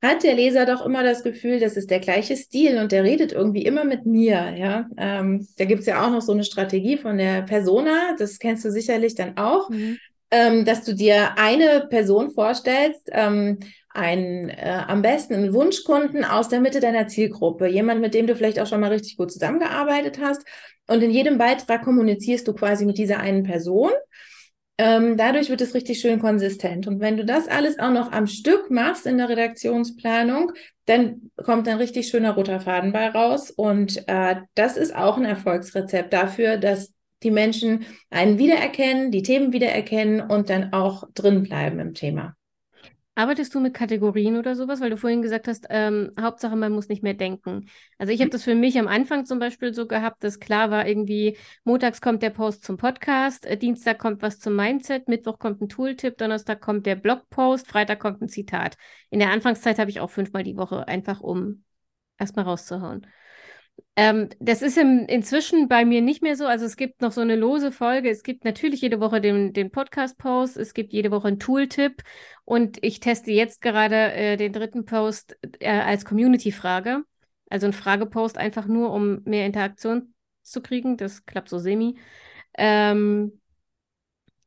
hat der Leser doch immer das Gefühl, das ist der gleiche Stil und der redet irgendwie immer mit mir. Ja, ähm, da gibt's ja auch noch so eine Strategie von der Persona, das kennst du sicherlich dann auch, mhm. ähm, dass du dir eine Person vorstellst, ähm, ein äh, am besten einen Wunschkunden aus der Mitte deiner Zielgruppe, jemand, mit dem du vielleicht auch schon mal richtig gut zusammengearbeitet hast und in jedem Beitrag kommunizierst du quasi mit dieser einen Person. Ähm, dadurch wird es richtig schön konsistent. Und wenn du das alles auch noch am Stück machst in der Redaktionsplanung, dann kommt ein richtig schöner roter Faden bei raus. Und äh, das ist auch ein Erfolgsrezept dafür, dass die Menschen einen wiedererkennen, die Themen wiedererkennen und dann auch drin bleiben im Thema. Arbeitest du mit Kategorien oder sowas? Weil du vorhin gesagt hast, ähm, Hauptsache man muss nicht mehr denken. Also ich habe das für mich am Anfang zum Beispiel so gehabt, dass klar war, irgendwie montags kommt der Post zum Podcast, äh, Dienstag kommt was zum Mindset, Mittwoch kommt ein Tooltip, Donnerstag kommt der Blogpost, Freitag kommt ein Zitat. In der Anfangszeit habe ich auch fünfmal die Woche einfach um erstmal rauszuhauen. Ähm, das ist im, inzwischen bei mir nicht mehr so. Also es gibt noch so eine lose Folge. Es gibt natürlich jede Woche den, den Podcast-Post. Es gibt jede Woche einen Tooltip. Und ich teste jetzt gerade äh, den dritten Post äh, als Community-Frage. Also ein Fragepost einfach nur, um mehr Interaktion zu kriegen. Das klappt so semi. Ähm,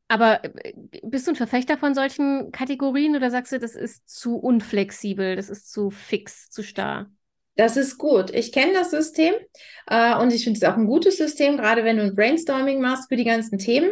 aber äh, bist du ein Verfechter von solchen Kategorien oder sagst du, das ist zu unflexibel, das ist zu fix, zu starr? Das ist gut. Ich kenne das System äh, und ich finde es auch ein gutes System, gerade wenn du ein Brainstorming machst für die ganzen Themen.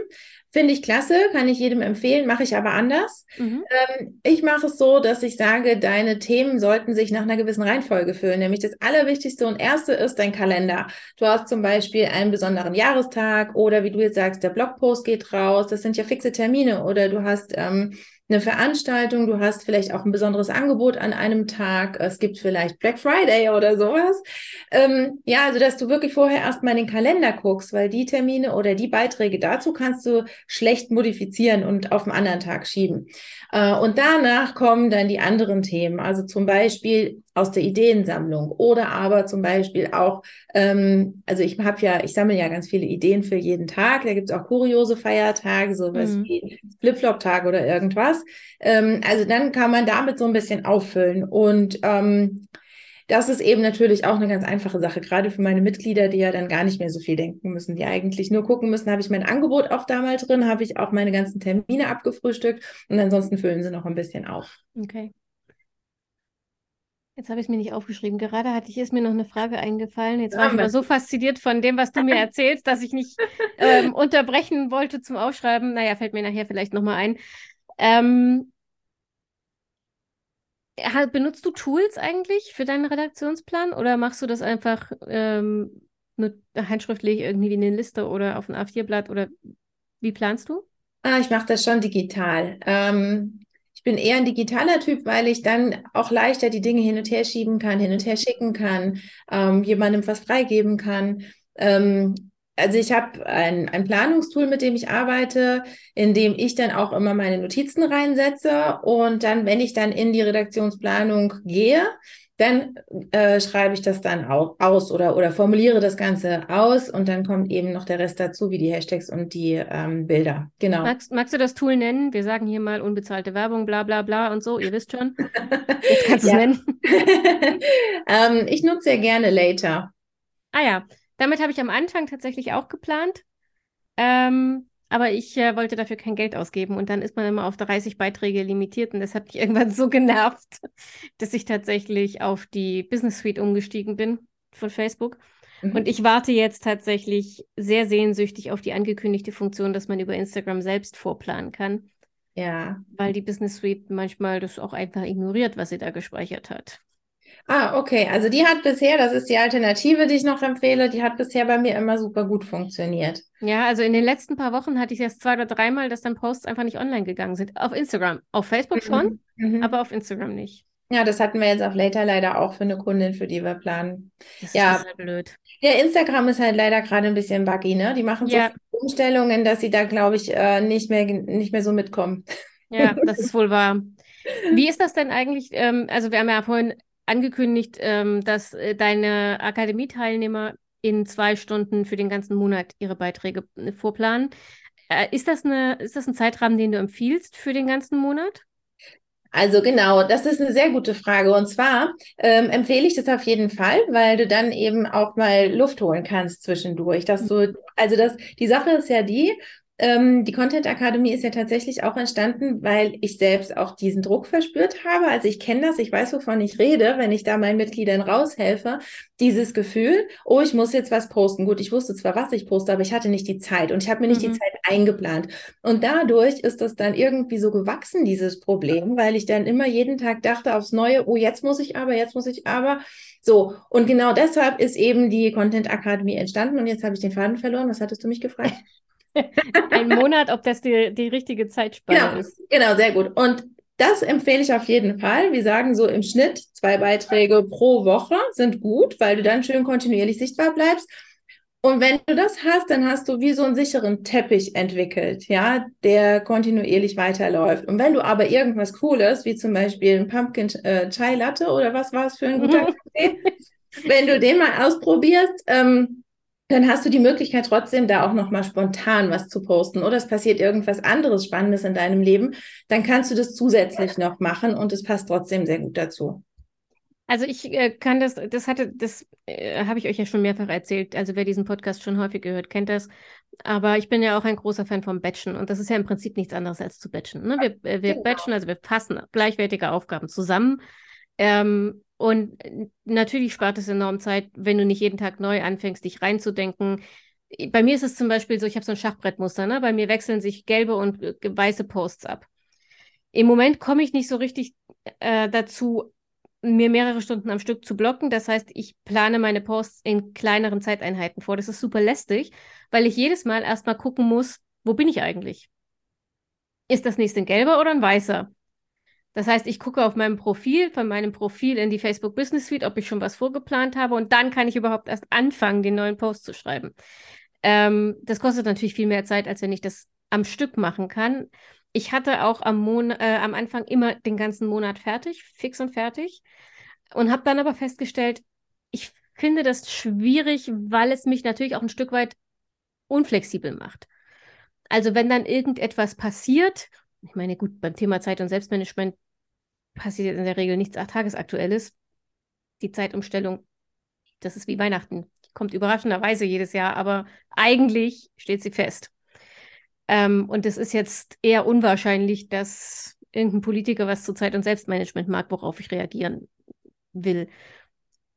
Finde ich klasse, kann ich jedem empfehlen, mache ich aber anders. Mhm. Ähm, ich mache es so, dass ich sage, deine Themen sollten sich nach einer gewissen Reihenfolge füllen. Nämlich das Allerwichtigste und Erste ist dein Kalender. Du hast zum Beispiel einen besonderen Jahrestag oder wie du jetzt sagst, der Blogpost geht raus. Das sind ja fixe Termine oder du hast ähm, eine Veranstaltung, du hast vielleicht auch ein besonderes Angebot an einem Tag, es gibt vielleicht Black Friday oder sowas. Ähm, ja, also dass du wirklich vorher erstmal in den Kalender guckst, weil die Termine oder die Beiträge dazu kannst du schlecht modifizieren und auf einen anderen Tag schieben. Äh, und danach kommen dann die anderen Themen, also zum Beispiel aus der Ideensammlung oder aber zum Beispiel auch, ähm, also ich habe ja, ich sammle ja ganz viele Ideen für jeden Tag. Da gibt es auch kuriose Feiertage, sowas mhm. wie Flip-Flop-Tag oder irgendwas. Ähm, also dann kann man damit so ein bisschen auffüllen. Und ähm, das ist eben natürlich auch eine ganz einfache Sache, gerade für meine Mitglieder, die ja dann gar nicht mehr so viel denken müssen, die eigentlich nur gucken müssen, habe ich mein Angebot auch da mal drin, habe ich auch meine ganzen Termine abgefrühstückt und ansonsten füllen sie noch ein bisschen auf. Okay. Jetzt habe ich es mir nicht aufgeschrieben. Gerade hatte ich, ist mir noch eine Frage eingefallen. Jetzt war ich aber so fasziniert von dem, was du mir [laughs] erzählst, dass ich nicht ähm, unterbrechen wollte zum Aufschreiben. Naja, fällt mir nachher vielleicht nochmal ein. Ähm, benutzt du Tools eigentlich für deinen Redaktionsplan oder machst du das einfach ähm, nur handschriftlich irgendwie in eine Liste oder auf ein A4-Blatt oder wie planst du? Ah, ich mache das schon digital. Ähm, bin eher ein digitaler Typ, weil ich dann auch leichter die Dinge hin und her schieben kann, hin und her schicken kann, ähm, jemandem was freigeben kann. Ähm, also ich habe ein, ein Planungstool, mit dem ich arbeite, in dem ich dann auch immer meine Notizen reinsetze. Und dann, wenn ich dann in die Redaktionsplanung gehe, dann äh, schreibe ich das dann auch aus oder, oder formuliere das Ganze aus und dann kommt eben noch der Rest dazu, wie die Hashtags und die ähm, Bilder. Genau. Magst, magst, du das Tool nennen? Wir sagen hier mal unbezahlte Werbung, bla bla bla und so, ihr wisst schon. [laughs] Jetzt kannst du es nennen. [laughs] ähm, ich nutze sehr gerne Later. Ah ja, damit habe ich am Anfang tatsächlich auch geplant. Ähm, aber ich äh, wollte dafür kein Geld ausgeben und dann ist man immer auf 30 Beiträge limitiert und das hat mich [laughs] irgendwann so genervt, dass ich tatsächlich auf die Business Suite umgestiegen bin von Facebook. Mhm. Und ich warte jetzt tatsächlich sehr sehnsüchtig auf die angekündigte Funktion, dass man über Instagram selbst vorplanen kann. Ja. Weil die Business Suite manchmal das auch einfach ignoriert, was sie da gespeichert hat. Ah, okay. Also die hat bisher, das ist die Alternative, die ich noch empfehle, die hat bisher bei mir immer super gut funktioniert. Ja, also in den letzten paar Wochen hatte ich erst zwei oder dreimal, dass dann Posts einfach nicht online gegangen sind. Auf Instagram. Auf Facebook mhm. schon, mhm. aber auf Instagram nicht. Ja, das hatten wir jetzt auf Later leider auch für eine Kundin, für die wir planen. Das ja. ist halt blöd. Ja, Instagram ist halt leider gerade ein bisschen buggy, ne? Die machen so ja. viele Umstellungen, dass sie da, glaube ich, äh, nicht, mehr, nicht mehr so mitkommen. Ja, das ist wohl wahr. Wie ist das denn eigentlich? Ähm, also, wir haben ja vorhin angekündigt, ähm, dass äh, deine Akademieteilnehmer in zwei Stunden für den ganzen Monat ihre Beiträge äh, vorplanen. Äh, ist, das eine, ist das ein Zeitrahmen, den du empfiehlst für den ganzen Monat? Also genau, das ist eine sehr gute Frage. Und zwar ähm, empfehle ich das auf jeden Fall, weil du dann eben auch mal Luft holen kannst zwischendurch. Dass du, also das, die Sache ist ja die, ähm, die Content Akademie ist ja tatsächlich auch entstanden, weil ich selbst auch diesen Druck verspürt habe. Also ich kenne das, ich weiß, wovon ich rede, wenn ich da meinen Mitgliedern raushelfe. Dieses Gefühl, oh, ich muss jetzt was posten. Gut, ich wusste zwar, was ich poste, aber ich hatte nicht die Zeit und ich habe mir nicht mhm. die Zeit eingeplant. Und dadurch ist das dann irgendwie so gewachsen, dieses Problem, weil ich dann immer jeden Tag dachte aufs Neue, oh, jetzt muss ich aber, jetzt muss ich aber. So, und genau deshalb ist eben die Content Akademie entstanden. Und jetzt habe ich den Faden verloren. Was hattest du mich gefragt? [laughs] [laughs] Ein Monat, ob das die, die richtige Zeitspanne genau, ist. Genau, sehr gut. Und das empfehle ich auf jeden Fall. Wir sagen so im Schnitt zwei Beiträge pro Woche sind gut, weil du dann schön kontinuierlich sichtbar bleibst. Und wenn du das hast, dann hast du wie so einen sicheren Teppich entwickelt, ja, der kontinuierlich weiterläuft. Und wenn du aber irgendwas Cooles, wie zum Beispiel ein Pumpkin äh, Chai Latte oder was war es für ein guter Kaffee, wenn du den mal ausprobierst, ähm, dann hast du die Möglichkeit trotzdem da auch nochmal spontan was zu posten oder es passiert irgendwas anderes Spannendes in deinem Leben, dann kannst du das zusätzlich noch machen und es passt trotzdem sehr gut dazu. Also ich äh, kann das, das hatte, das äh, habe ich euch ja schon mehrfach erzählt. Also wer diesen Podcast schon häufig gehört, kennt das. Aber ich bin ja auch ein großer Fan vom Batchen und das ist ja im Prinzip nichts anderes als zu batchen. Ne? Wir, äh, wir genau. batchen, also wir fassen gleichwertige Aufgaben zusammen. Ähm, und natürlich spart es enorm Zeit, wenn du nicht jeden Tag neu anfängst, dich reinzudenken. Bei mir ist es zum Beispiel so, ich habe so ein Schachbrettmuster, ne? Bei mir wechseln sich gelbe und äh, weiße Posts ab. Im Moment komme ich nicht so richtig äh, dazu, mir mehrere Stunden am Stück zu blocken. Das heißt, ich plane meine Posts in kleineren Zeiteinheiten vor. Das ist super lästig, weil ich jedes Mal erstmal gucken muss, wo bin ich eigentlich? Ist das nächste ein gelber oder ein weißer? Das heißt, ich gucke auf meinem Profil, von meinem Profil in die Facebook Business Suite, ob ich schon was vorgeplant habe und dann kann ich überhaupt erst anfangen, den neuen Post zu schreiben. Ähm, das kostet natürlich viel mehr Zeit, als wenn ich das am Stück machen kann. Ich hatte auch am, Mon äh, am Anfang immer den ganzen Monat fertig, fix und fertig und habe dann aber festgestellt, ich finde das schwierig, weil es mich natürlich auch ein Stück weit unflexibel macht. Also wenn dann irgendetwas passiert, ich meine, gut, beim Thema Zeit und Selbstmanagement passiert in der Regel nichts Tagesaktuelles. Die Zeitumstellung, das ist wie Weihnachten. Die kommt überraschenderweise jedes Jahr, aber eigentlich steht sie fest. Ähm, und es ist jetzt eher unwahrscheinlich, dass irgendein Politiker was zu Zeit- und Selbstmanagement mag, worauf ich reagieren will.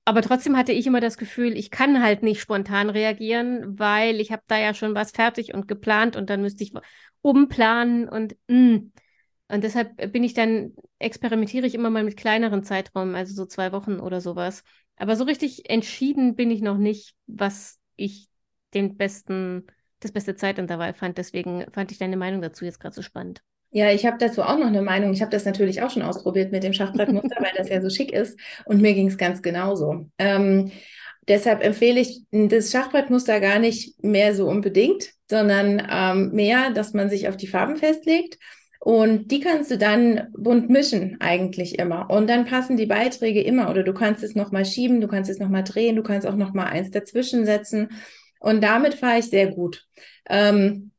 Aber trotzdem hatte ich immer das Gefühl, ich kann halt nicht spontan reagieren, weil ich habe da ja schon was fertig und geplant und dann müsste ich umplanen und mh. Und deshalb bin ich dann, experimentiere ich immer mal mit kleineren Zeiträumen, also so zwei Wochen oder sowas. Aber so richtig entschieden bin ich noch nicht, was ich den besten, das beste Zeitintervall fand. Deswegen fand ich deine Meinung dazu jetzt gerade so spannend. Ja, ich habe dazu auch noch eine Meinung. Ich habe das natürlich auch schon ausprobiert mit dem Schachbrettmuster, weil das ja so schick ist. Und mir ging es ganz genauso. Ähm, deshalb empfehle ich das Schachbrettmuster gar nicht mehr so unbedingt, sondern ähm, mehr, dass man sich auf die Farben festlegt Und die kannst du dann bunt mischen eigentlich immer. Und dann passen die Beiträge immer. Oder du kannst es nochmal schieben, du kannst es nochmal drehen, du kannst auch nochmal eins dazwischen setzen. Und damit fahre ich sehr gut. Ähm,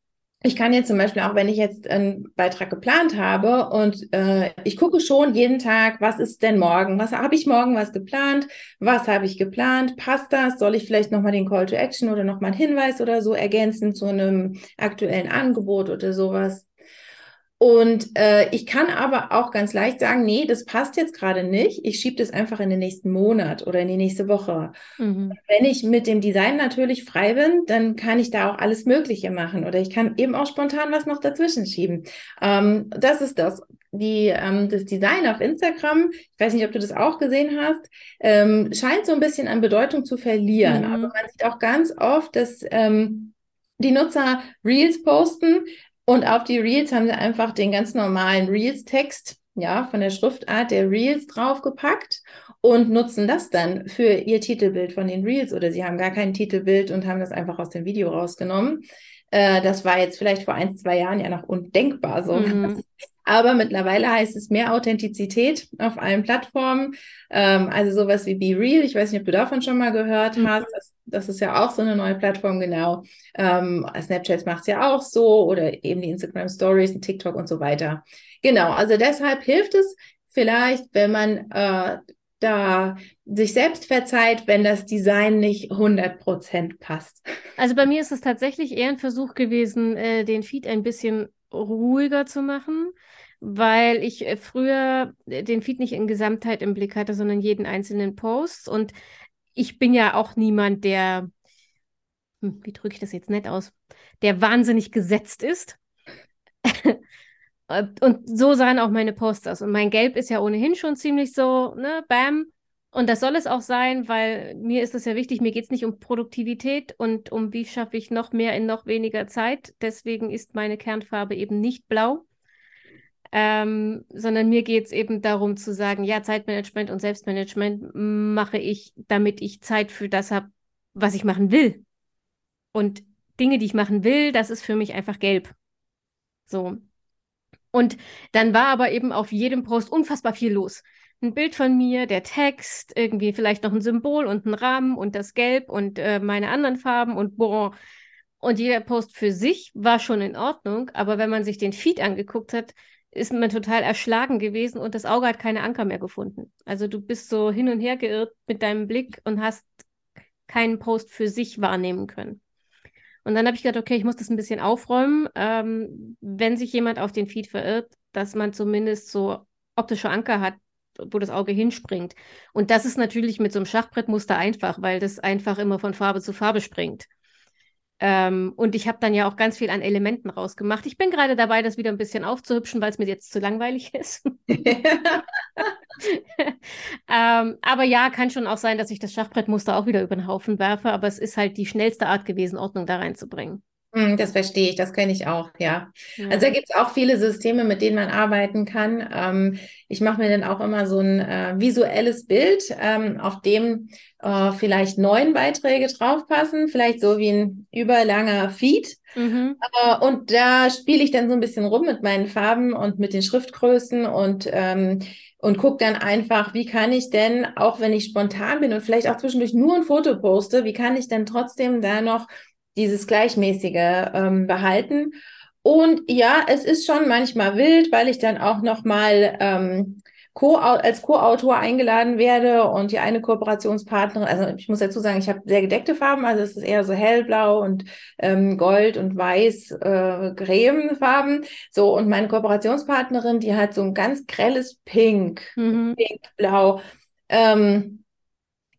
ich kann jetzt zum Beispiel auch, wenn ich jetzt einen Beitrag geplant habe und äh, ich gucke schon jeden Tag, was ist denn morgen? Was habe ich morgen was geplant? Was habe ich geplant? Passt das? Soll ich vielleicht nochmal den Call to Action oder nochmal einen Hinweis oder so ergänzen zu einem aktuellen Angebot oder sowas? Und äh, ich kann aber auch ganz leicht sagen, nee, das passt jetzt gerade nicht. Ich schiebe das einfach in den nächsten Monat oder in die nächste Woche. Mhm. Wenn ich mit dem Design natürlich frei bin, dann kann ich da auch alles Mögliche machen oder ich kann eben auch spontan was noch dazwischen schieben. Ähm, das ist das. Die, ähm, das Design auf Instagram, ich weiß nicht, ob du das auch gesehen hast, ähm, scheint so ein bisschen an Bedeutung zu verlieren. Mhm. Aber man sieht auch ganz oft, dass ähm, die Nutzer Reels posten, und auf die Reels haben sie einfach den ganz normalen Reels-Text, ja, von der Schriftart der Reels draufgepackt und nutzen das dann für ihr Titelbild von den Reels oder sie haben gar kein Titelbild und haben das einfach aus dem Video rausgenommen. Äh, das war jetzt vielleicht vor ein, zwei Jahren ja noch undenkbar so. Mhm. [laughs] Aber mittlerweile heißt es mehr Authentizität auf allen Plattformen. Ähm, also sowas wie Be Real. Ich weiß nicht, ob du davon schon mal gehört mhm. hast. Das, das, ist ja auch so eine neue Plattform, genau. Ähm, Snapchat macht es ja auch so oder eben die Instagram Stories, TikTok und so weiter. Genau. Also deshalb hilft es vielleicht, wenn man äh, da sich selbst verzeiht, wenn das Design nicht 100% passt. Also bei mir ist es tatsächlich eher ein Versuch gewesen, äh, den Feed ein bisschen ruhiger zu machen weil ich äh, früher äh, den Feed nicht in Gesamtheit im Blick hatte, sondern jeden einzelnen Post. Und ich bin ja auch niemand, der, hm, wie drücke ich das jetzt nett aus, der wahnsinnig gesetzt ist. [laughs] und so sahen auch meine Posts aus. Und mein Gelb ist ja ohnehin schon ziemlich so, ne, bam. Und das soll es auch sein, weil mir ist es ja wichtig, mir geht es nicht um Produktivität und um wie schaffe ich noch mehr in noch weniger Zeit. Deswegen ist meine Kernfarbe eben nicht blau. Ähm, sondern mir geht es eben darum zu sagen, ja, Zeitmanagement und Selbstmanagement mache ich, damit ich Zeit für das habe, was ich machen will. Und Dinge, die ich machen will, das ist für mich einfach gelb. So. Und dann war aber eben auf jedem Post unfassbar viel los. Ein Bild von mir, der Text, irgendwie vielleicht noch ein Symbol und ein Rahmen und das Gelb und äh, meine anderen Farben und boah. Und jeder Post für sich war schon in Ordnung, aber wenn man sich den Feed angeguckt hat, ist man total erschlagen gewesen und das Auge hat keine Anker mehr gefunden. Also du bist so hin und her geirrt mit deinem Blick und hast keinen Post für sich wahrnehmen können. Und dann habe ich gedacht, okay, ich muss das ein bisschen aufräumen, ähm, wenn sich jemand auf den Feed verirrt, dass man zumindest so optische Anker hat, wo das Auge hinspringt. Und das ist natürlich mit so einem Schachbrettmuster einfach, weil das einfach immer von Farbe zu Farbe springt. Ähm, und ich habe dann ja auch ganz viel an Elementen rausgemacht. Ich bin gerade dabei, das wieder ein bisschen aufzuhübschen, weil es mir jetzt zu langweilig [laughs] ist. ähm, aber ja, kann schon auch sein, dass ich das Schachbrettmuster auch wieder über den Haufen werfe, aber es ist halt die schnellste Art gewesen, Ordnung da reinzubringen. Hm, das verstehe ich, das kenne ich auch, ja. ja. Also da gibt es auch viele Systeme, mit denen man arbeiten kann. Ähm, ich mache mir dann auch immer so ein äh, visuelles Bild, ähm, auf dem äh, vielleicht neun Beiträge draufpassen, vielleicht so wie ein überlanger Feed. Mhm. Äh, und da spiele ich dann so ein bisschen rum mit meinen Farben und mit den Schriftgrößen und ähm, und gucke dann einfach, wie kann ich denn, auch wenn ich spontan bin und vielleicht auch zwischendurch nur ein Foto poste, wie kann ich denn trotzdem da noch dieses Gleichmäßige ähm, behalten. Und ja, es ist schon manchmal wild, weil ich dann auch noch mal ähm, Co als Co-Autor eingeladen werde und die eine Kooperationspartnerin, also ich muss dazu sagen, ich habe sehr gedeckte Farben, also es ist eher so hellblau und ähm, Gold und Weiß, äh, Cremefarben. So, und meine Kooperationspartnerin, die hat so ein ganz grelles Pink, mhm. Pink-Blau. Ähm,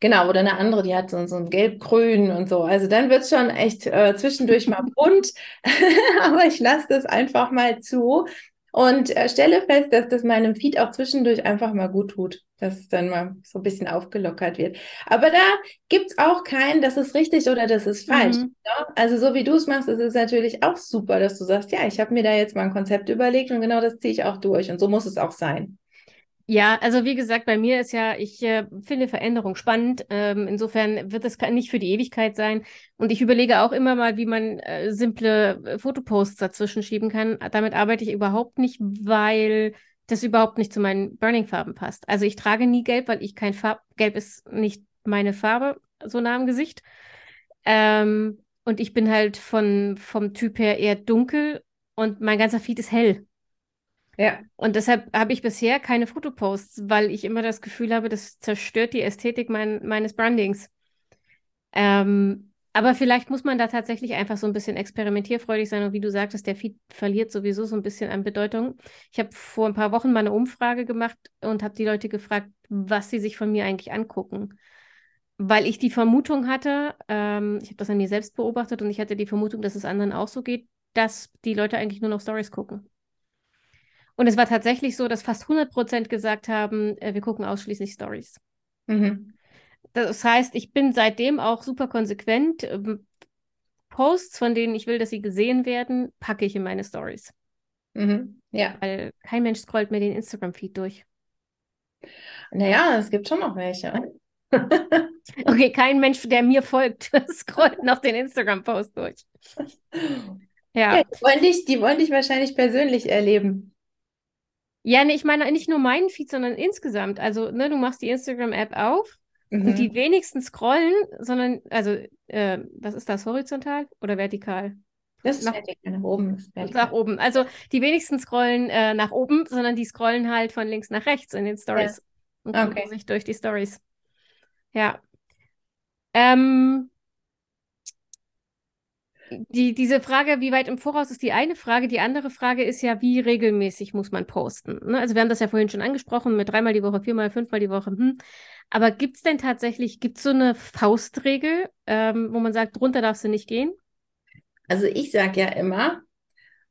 Genau, oder eine andere, die hat so, so ein Gelb-Grün und so. Also dann wird es schon echt äh, zwischendurch mal [laughs] bunt. [laughs] Aber ich lasse das einfach mal zu und äh, stelle fest, dass das meinem Feed auch zwischendurch einfach mal gut tut, dass es dann mal so ein bisschen aufgelockert wird. Aber da gibt es auch keinen, das ist richtig oder das ist falsch. Mhm. Ja? Also so wie du es machst, ist es natürlich auch super, dass du sagst, ja, ich habe mir da jetzt mal ein Konzept überlegt und genau das ziehe ich auch durch. Und so muss es auch sein. Ja, also wie gesagt, bei mir ist ja, ich äh, finde Veränderung spannend. Ähm, insofern wird es nicht für die Ewigkeit sein. Und ich überlege auch immer mal, wie man äh, simple äh, Fotoposts dazwischen schieben kann. Damit arbeite ich überhaupt nicht, weil das überhaupt nicht zu meinen Burning-Farben passt. Also ich trage nie Gelb, weil ich kein Farb, Gelb ist nicht meine Farbe, so nah am Gesicht. Ähm, und ich bin halt von, vom Typ her eher dunkel und mein ganzer Feed ist hell. Ja. Und deshalb habe ich bisher keine Fotoposts, weil ich immer das Gefühl habe, das zerstört die Ästhetik mein, meines Brandings. Ähm, aber vielleicht muss man da tatsächlich einfach so ein bisschen experimentierfreudig sein. Und wie du sagtest, der Feed verliert sowieso so ein bisschen an Bedeutung. Ich habe vor ein paar Wochen mal eine Umfrage gemacht und habe die Leute gefragt, was sie sich von mir eigentlich angucken. Weil ich die Vermutung hatte, ähm, ich habe das an mir selbst beobachtet und ich hatte die Vermutung, dass es anderen auch so geht, dass die Leute eigentlich nur noch Stories gucken. Und es war tatsächlich so, dass fast 100 Prozent gesagt haben, äh, wir gucken ausschließlich Stories. Mhm. Das heißt, ich bin seitdem auch super konsequent. Ähm, Posts, von denen ich will, dass sie gesehen werden, packe ich in meine Stories. Mhm. Ja. Weil kein Mensch scrollt mir den Instagram-Feed durch. Naja, es gibt schon noch welche. [laughs] okay, kein Mensch, der mir folgt, [laughs] scrollt noch den Instagram-Post durch. [laughs] Ja. ja die, wollen dich, die wollen dich wahrscheinlich persönlich erleben. Ja, nee, ich meine nicht nur meinen Feed, sondern insgesamt. Also, ne, du machst die Instagram-App auf mhm. und die wenigsten scrollen, sondern, also, äh, was ist das, horizontal oder vertikal? Das ist nach, vertikal, nach oben. Nach oben. Also, die wenigsten scrollen äh, nach oben, sondern die scrollen halt von links nach rechts in den Stories ja. und gucken okay. sich durch die Stories. Ja. Ähm, die, diese Frage, wie weit im Voraus ist die eine Frage. Die andere Frage ist ja, wie regelmäßig muss man posten? Ne? Also wir haben das ja vorhin schon angesprochen mit dreimal die Woche, viermal, fünfmal die Woche. Hm. Aber gibt es denn tatsächlich, gibt es so eine Faustregel, ähm, wo man sagt, drunter darfst du nicht gehen? Also ich sage ja immer,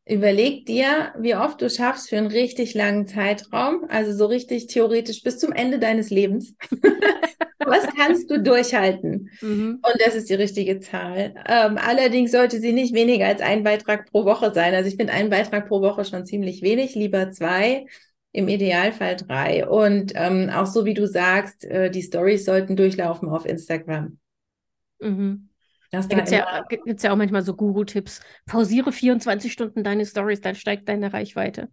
überleg dir, wie oft du schaffst für einen richtig langen Zeitraum, also so richtig theoretisch bis zum Ende deines Lebens. [laughs] Was kannst du durchhalten? Mhm. Und das ist die richtige Zahl. Ähm, allerdings sollte sie nicht weniger als ein Beitrag pro Woche sein. Also ich finde einen Beitrag pro Woche schon ziemlich wenig, lieber zwei. Im Idealfall drei. Und ähm, auch so wie du sagst, äh, die Stories sollten durchlaufen auf Instagram. Mhm. Da gibt es ja, ja auch manchmal so Guru-Tipps. Pausiere 24 Stunden deine Stories, dann steigt deine Reichweite.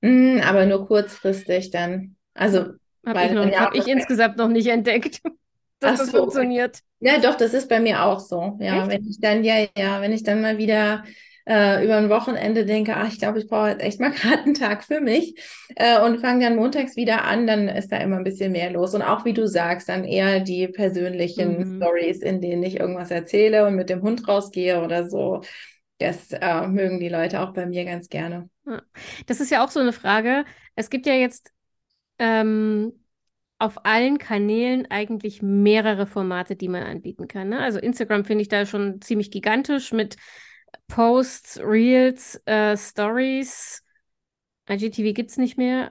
Mm, aber nur kurzfristig dann. Also habe ich, noch, hab ich [laughs] insgesamt noch nicht entdeckt, [laughs] dass das so. funktioniert. Ja, doch, das ist bei mir auch so. Ja, echt? wenn ich dann, ja, ja, wenn ich dann mal wieder äh, über ein Wochenende denke, ach, ich glaube, ich brauche jetzt echt mal [laughs] gerade einen Tag für mich äh, und fange dann montags wieder an, dann ist da immer ein bisschen mehr los. Und auch wie du sagst, dann eher die persönlichen mhm. Stories, in denen ich irgendwas erzähle und mit dem Hund rausgehe oder so. Das äh, mögen die Leute auch bei mir ganz gerne. Das ist ja auch so eine Frage. Es gibt ja jetzt ähm, auf allen Kanälen eigentlich mehrere Formate, die man anbieten kann. Ne? Also Instagram finde ich da schon ziemlich gigantisch mit Posts, Reels, äh, Stories. IGTV gibt es nicht mehr.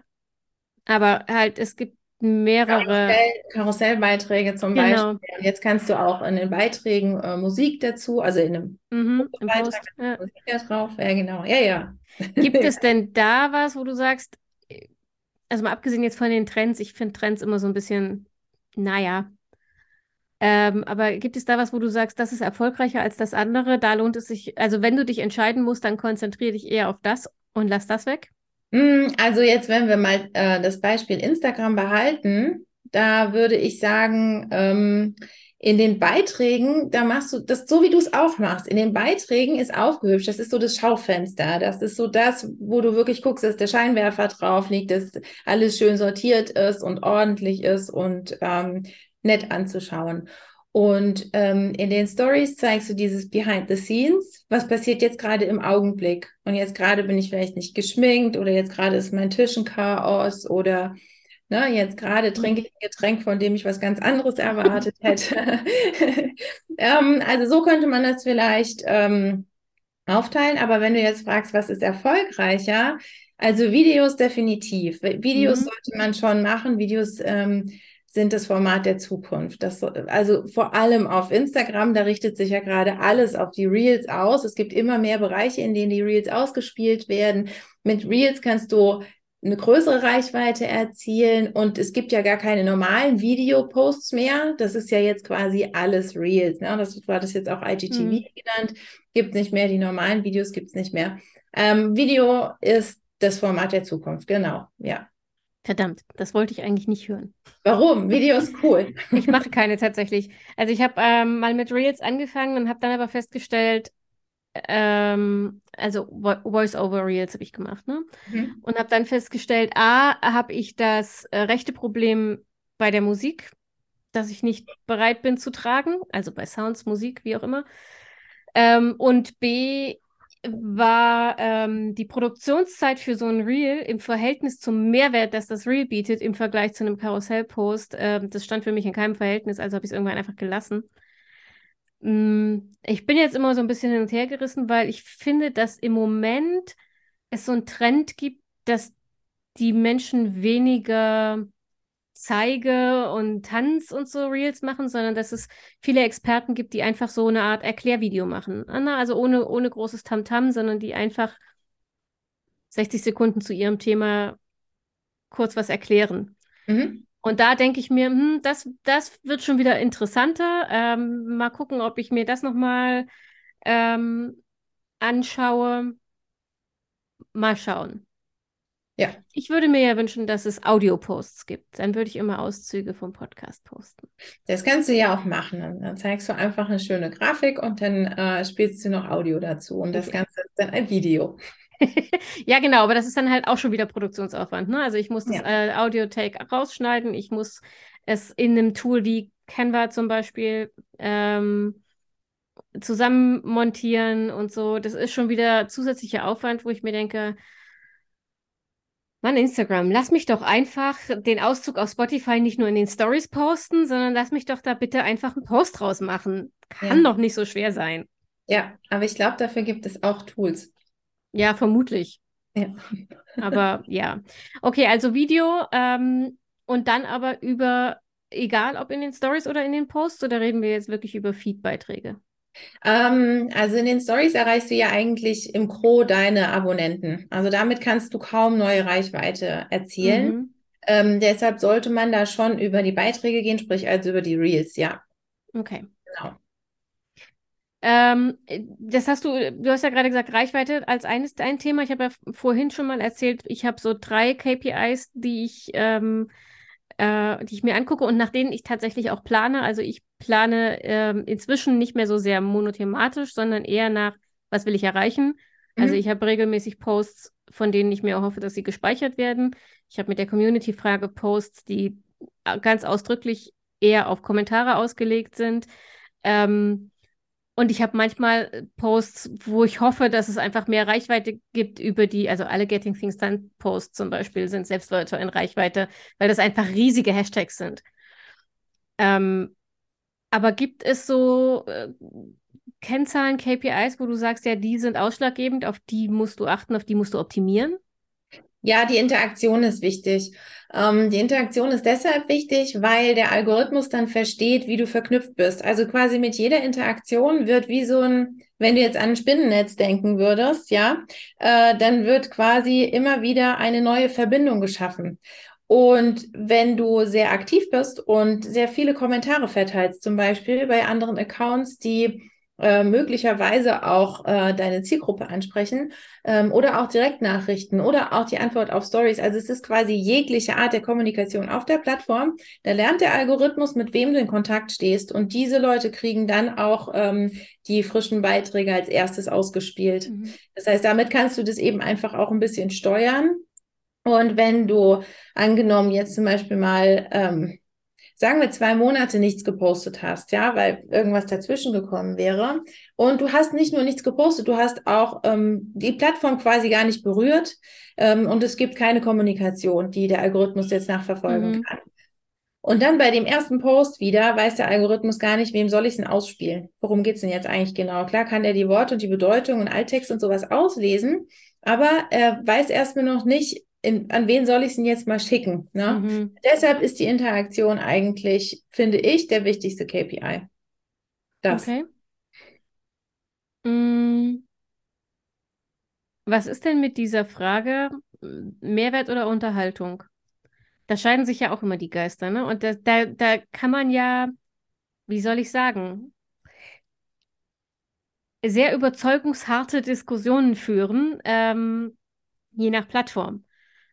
Aber halt, es gibt mehrere. Karussell, Karussellbeiträge zum genau. Beispiel. Jetzt kannst du auch in den Beiträgen äh, Musik dazu, also in einem mhm, Beitrag ja. Musik da drauf. Ja, genau. Ja, ja. Gibt es [laughs] denn da was, wo du sagst, also mal abgesehen jetzt von den Trends, ich finde Trends immer so ein bisschen, naja. Ähm, aber gibt es da was, wo du sagst, das ist erfolgreicher als das andere? Da lohnt es sich, also wenn du dich entscheiden musst, dann konzentriere dich eher auf das und lass das weg? Mm, also jetzt, wenn wir mal äh, das Beispiel Instagram behalten, da würde ich sagen, ähm, in den Beiträgen, da machst du das so, wie du es auch machst. In den Beiträgen ist aufgehübscht. Das ist so das Schaufenster. Das ist so das, wo du wirklich guckst, dass der Scheinwerfer drauf liegt, dass alles schön sortiert ist und ordentlich ist und ähm, nett anzuschauen. Und ähm, in den Stories zeigst du dieses Behind the Scenes. Was passiert jetzt gerade im Augenblick? Und jetzt gerade bin ich vielleicht nicht geschminkt oder jetzt gerade ist mein Tisch ein Chaos oder Ne, jetzt gerade mhm. trinke ich ein Getränk, von dem ich was ganz anderes erwartet [laughs] hätte. [laughs] ähm, also so könnte man das vielleicht ähm, aufteilen. Aber wenn du jetzt fragst, was ist erfolgreicher? Also Videos definitiv. Videos mhm. sollte man schon machen. Videos ähm, sind das Format der Zukunft. Das, also vor allem auf Instagram, da richtet sich ja gerade alles auf die Reels aus. Es gibt immer mehr Bereiche, in denen die Reels ausgespielt werden. Mit Reels kannst du eine größere Reichweite erzielen. Und es gibt ja gar keine normalen Videoposts mehr. Das ist ja jetzt quasi alles Reels. Ne? Das war das jetzt auch IGTV mhm. genannt. Gibt nicht mehr, die normalen Videos gibt es nicht mehr. Ähm, Video ist das Format der Zukunft, genau, ja. Verdammt, das wollte ich eigentlich nicht hören. Warum? Video ist cool. [laughs] ich mache keine tatsächlich. Also ich habe ähm, mal mit Reels angefangen und habe dann aber festgestellt, ähm, also Voice-over-Reels habe ich gemacht, ne? Mhm. Und habe dann festgestellt, a, habe ich das äh, rechte Problem bei der Musik, dass ich nicht bereit bin zu tragen, also bei Sounds, Musik, wie auch immer. Ähm, und b, war ähm, die Produktionszeit für so ein Reel im Verhältnis zum Mehrwert, das das Reel bietet, im Vergleich zu einem Karussellpost, äh, das stand für mich in keinem Verhältnis, also habe ich es irgendwann einfach gelassen. Mm, ich bin jetzt immer so ein bisschen hin und her gerissen, weil ich finde, dass im Moment es so einen Trend gibt, dass die Menschen weniger Zeige und Tanz und so Reels machen, sondern dass es viele Experten gibt, die einfach so eine Art Erklärvideo machen. Also ohne, ohne großes Tamtam, -Tam, sondern die einfach 60 Sekunden zu ihrem Thema kurz was erklären. Mhm. Und da denke ich mir, hm, das, das wird schon wieder interessanter. Ähm, mal gucken, ob ich mir das nochmal ähm, anschaue. Mal schauen. Ja. Ich würde mir ja wünschen, dass es Audio-Posts gibt. Dann würde ich immer Auszüge vom Podcast posten. Das kannst du ja auch machen. Dann zeigst du einfach eine schöne Grafik und dann äh, spielst du noch Audio dazu. Und das Ganze ist dann ein Video. [laughs] ja, genau, aber das ist dann halt auch schon wieder Produktionsaufwand. Ne? Also ich muss das ja. äh, Audio-Take rausschneiden, ich muss es in einem Tool wie Canva zum Beispiel ähm, zusammen montieren und so. Das ist schon wieder zusätzlicher Aufwand, wo ich mir denke, Mann, Instagram, lass mich doch einfach den Auszug auf Spotify nicht nur in den Stories posten, sondern lass mich doch da bitte einfach einen Post draus machen. Kann ja. doch nicht so schwer sein. Ja, aber ich glaube, dafür gibt es auch Tools. Ja, vermutlich. Ja. [laughs] aber ja. Okay, also Video ähm, und dann aber über, egal ob in den Stories oder in den Posts, oder reden wir jetzt wirklich über Feed-Beiträge? Ähm, also in den Stories erreichst du ja eigentlich im Gro deine Abonnenten. Also damit kannst du kaum neue Reichweite erzielen. Mhm. Ähm, deshalb sollte man da schon über die Beiträge gehen, sprich also über die Reels, ja. Okay. Genau. Ähm, das hast du, du hast ja gerade gesagt, Reichweite als eines ein Thema. Ich habe ja vorhin schon mal erzählt, ich habe so drei KPIs, die ich, ähm, äh, die ich mir angucke und nach denen ich tatsächlich auch plane. Also ich plane ähm, inzwischen nicht mehr so sehr monothematisch, sondern eher nach, was will ich erreichen. Also mhm. ich habe regelmäßig Posts, von denen ich mir hoffe, dass sie gespeichert werden. Ich habe mit der Community-Frage Posts, die äh, ganz ausdrücklich eher auf Kommentare ausgelegt sind. Ähm, und ich habe manchmal äh, Posts, wo ich hoffe, dass es einfach mehr Reichweite gibt über die, also alle Getting Things Done Posts zum Beispiel sind Selbstwörter in Reichweite, weil das einfach riesige Hashtags sind. Ähm, aber gibt es so äh, Kennzahlen, KPIs, wo du sagst, ja, die sind ausschlaggebend, auf die musst du achten, auf die musst du optimieren? Ja, die Interaktion ist wichtig. Ähm, die Interaktion ist deshalb wichtig, weil der Algorithmus dann versteht, wie du verknüpft bist. Also quasi mit jeder Interaktion wird wie so ein, wenn du jetzt an ein Spinnennetz denken würdest, ja, äh, dann wird quasi immer wieder eine neue Verbindung geschaffen. Und wenn du sehr aktiv bist und sehr viele Kommentare verteilst, zum Beispiel bei anderen Accounts, die äh, möglicherweise auch äh, deine Zielgruppe ansprechen ähm, oder auch Direktnachrichten oder auch die Antwort auf Stories. Also es ist quasi jegliche Art der Kommunikation auf der Plattform. Da lernt der Algorithmus, mit wem du in Kontakt stehst und diese Leute kriegen dann auch ähm, die frischen Beiträge als erstes ausgespielt. Mhm. Das heißt, damit kannst du das eben einfach auch ein bisschen steuern. Und wenn du angenommen jetzt zum Beispiel mal ähm, sagen wir, zwei Monate nichts gepostet hast, ja, weil irgendwas dazwischen gekommen wäre. Und du hast nicht nur nichts gepostet, du hast auch ähm, die Plattform quasi gar nicht berührt ähm, und es gibt keine Kommunikation, die der Algorithmus jetzt nachverfolgen mhm. kann. Und dann bei dem ersten Post wieder weiß der Algorithmus gar nicht, wem soll ich es denn ausspielen? Worum geht es denn jetzt eigentlich genau? Klar kann er die Worte und die Bedeutung und Alttext und sowas auslesen, aber er weiß erstmal noch nicht, in, an wen soll ich es denn jetzt mal schicken? Ne? Mhm. Deshalb ist die Interaktion eigentlich, finde ich, der wichtigste KPI. Das. Okay. Mm. Was ist denn mit dieser Frage? Mehrwert oder Unterhaltung? Da scheiden sich ja auch immer die Geister, ne? Und da, da, da kann man ja, wie soll ich sagen, sehr überzeugungsharte Diskussionen führen, ähm, je nach Plattform.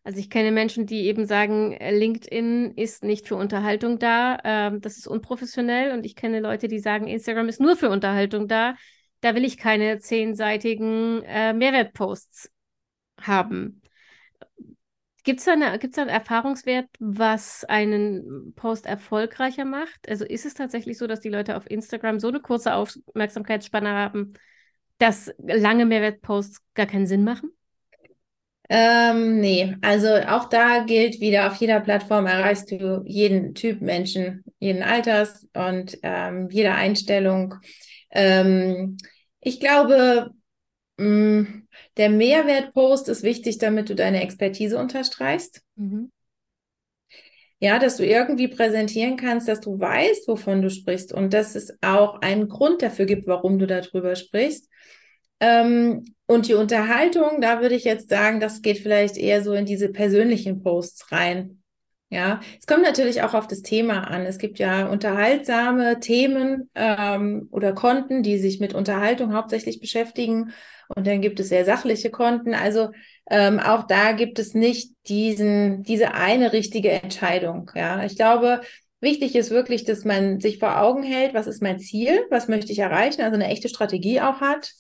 Also ich kenne Menschen, die eben sagen, LinkedIn ist nicht für Unterhaltung da, ähm, das ist unprofessionell. Und ich kenne Leute, die sagen, Instagram ist nur für Unterhaltung da. Da will ich keine zehnseitigen äh, Mehrwertposts haben. Gibt es da, da einen Erfahrungswert, was einen Post erfolgreicher macht? Also ist es tatsächlich so, dass die Leute auf Instagram so eine kurze Aufmerksamkeitsspanne haben, dass lange Mehrwertposts gar keinen Sinn machen? Ähm, nee, also auch da gilt wieder, auf jeder Plattform erreichst du jeden Typ Menschen, jeden Alters und ähm, jede Einstellung. Ähm, ich glaube, mh, mm, der Mehrwertpost ist wichtig, damit du deine Expertise unterstreichst. Mhm. Ja, dass du irgendwie präsentieren kannst, dass du weißt, wovon du sprichst und dass es auch einen Grund dafür gibt, warum du darüber sprichst. Ähm, und die Unterhaltung, da würde ich jetzt sagen, das geht vielleicht eher so in diese persönlichen Posts rein. Ja, es kommt natürlich auch auf das Thema an. Es gibt ja unterhaltsame Themen ähm, oder Konten, die sich mit Unterhaltung hauptsächlich beschäftigen. Und dann gibt es sehr sachliche Konten. Also ähm, auch da gibt es nicht diesen, diese eine richtige Entscheidung. Ja, ich glaube, wichtig ist wirklich, dass man sich vor Augen hält, was ist mein Ziel, was möchte ich erreichen, also eine echte Strategie auch hat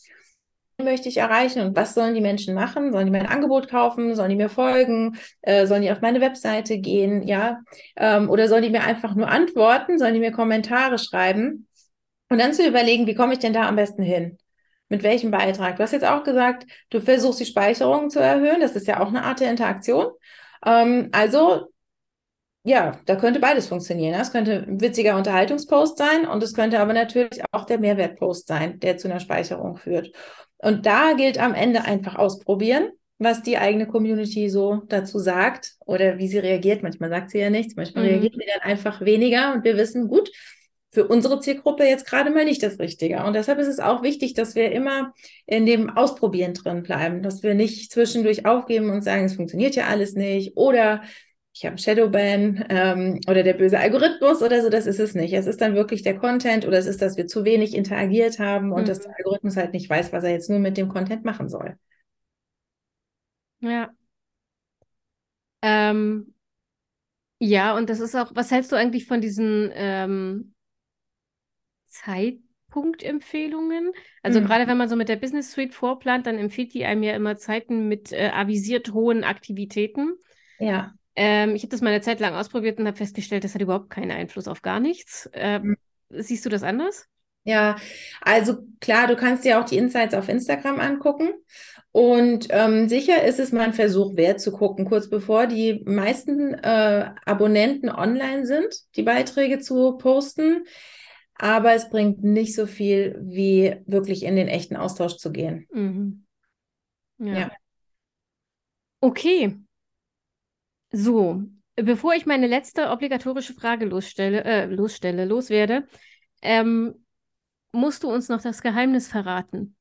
möchte ich erreichen und was sollen die Menschen machen? Sollen die mein Angebot kaufen? Sollen die mir folgen? Äh, sollen die auf meine Webseite gehen? Ja, ähm, oder sollen die mir einfach nur antworten? Sollen die mir Kommentare schreiben? Und dann zu überlegen, wie komme ich denn da am besten hin? Mit welchem Beitrag? Du hast jetzt auch gesagt, du versuchst die Speicherung zu erhöhen. Das ist ja auch eine Art der Interaktion. Ähm, also ja, da könnte beides funktionieren. Es könnte ein witziger Unterhaltungspost sein und es könnte aber natürlich auch der Mehrwertpost sein, der zu einer Speicherung führt. Und da gilt am Ende einfach ausprobieren, was die eigene Community so dazu sagt oder wie sie reagiert. Manchmal sagt sie ja nichts, manchmal mhm. reagiert sie dann einfach weniger und wir wissen, gut, für unsere Zielgruppe jetzt gerade mal nicht das Richtige. Und deshalb ist es auch wichtig, dass wir immer in dem Ausprobieren drin bleiben, dass wir nicht zwischendurch aufgeben und sagen, es funktioniert ja alles nicht oder ich habe Shadowban ähm, oder der böse Algorithmus oder so, das ist es nicht. Es ist dann wirklich der Content oder es ist, dass wir zu wenig interagiert haben und mhm. dass der Algorithmus halt nicht weiß, was er jetzt nur mit dem Content machen soll. Ja. Ähm, ja, und das ist auch, was hältst du eigentlich von diesen ähm, Zeitpunktempfehlungen? Also mhm. gerade wenn man so mit der Business Suite vorplant, dann empfiehlt die einem ja immer Zeiten mit äh, avisiert hohen Aktivitäten. Ja. Ähm, ich habe das mal eine Zeit lang ausprobiert und habe festgestellt, das hat überhaupt keinen Einfluss auf gar nichts. Ähm, mhm. Siehst du das anders? Ja, also klar, du kannst dir auch die Insights auf Instagram angucken. Und ähm, sicher ist es mal ein Versuch wert zu gucken, kurz bevor die meisten äh, Abonnenten online sind, die Beiträge zu posten. Aber es bringt nicht so viel, wie wirklich in den echten Austausch zu gehen. Mhm. Ja. ja. Okay, so, bevor ich meine letzte obligatorische Frage losstelle, äh, losstelle, loswerde, ähm, musst du uns noch das Geheimnis verraten.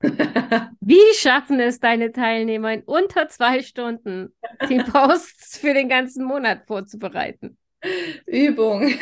[laughs] Wie schaffen es deine Teilnehmer in unter zwei Stunden, die [laughs] Posts für den ganzen Monat vorzubereiten? Übung. [laughs]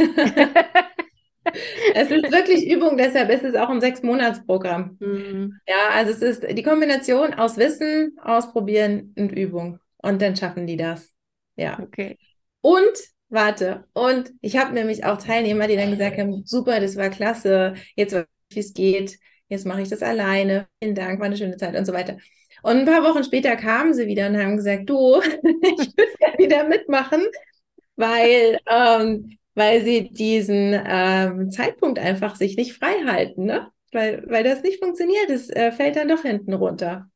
es ist wirklich Übung, deshalb ist es auch ein Sechs-Monats-Programm. Mhm. Ja, also es ist die Kombination aus Wissen, Ausprobieren und Übung. Und dann schaffen die das. Ja. Okay. Und warte, und ich habe nämlich auch Teilnehmer, die dann gesagt haben, super, das war klasse, jetzt weiß ich, wie es geht, jetzt mache ich das alleine, vielen Dank, war eine schöne Zeit und so weiter. Und ein paar Wochen später kamen sie wieder und haben gesagt, du, [laughs] ich würde ja wieder mitmachen, weil, ähm, weil sie diesen ähm, Zeitpunkt einfach sich nicht frei halten, ne? Weil, weil das nicht funktioniert, es äh, fällt dann doch hinten runter.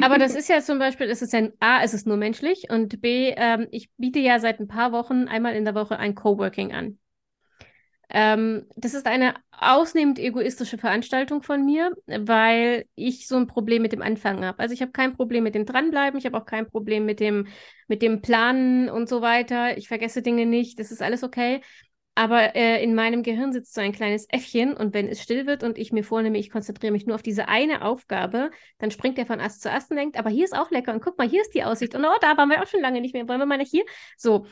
Aber das ist ja zum Beispiel, es ist ja A, es ist nur menschlich und B, ähm, ich biete ja seit ein paar Wochen einmal in der Woche ein Coworking an. Ähm, das ist eine ausnehmend egoistische Veranstaltung von mir, weil ich so ein Problem mit dem Anfangen habe. Also ich habe kein Problem mit dem Dranbleiben, ich habe auch kein Problem mit dem, mit dem Planen und so weiter. Ich vergesse Dinge nicht, das ist alles okay. Aber äh, in meinem Gehirn sitzt so ein kleines Äffchen und wenn es still wird und ich mir vornehme, ich konzentriere mich nur auf diese eine Aufgabe, dann springt er von Ast zu Ast und denkt, aber hier ist auch lecker und guck mal, hier ist die Aussicht und oh, da waren wir auch schon lange nicht mehr, wollen wir mal nicht hier? So.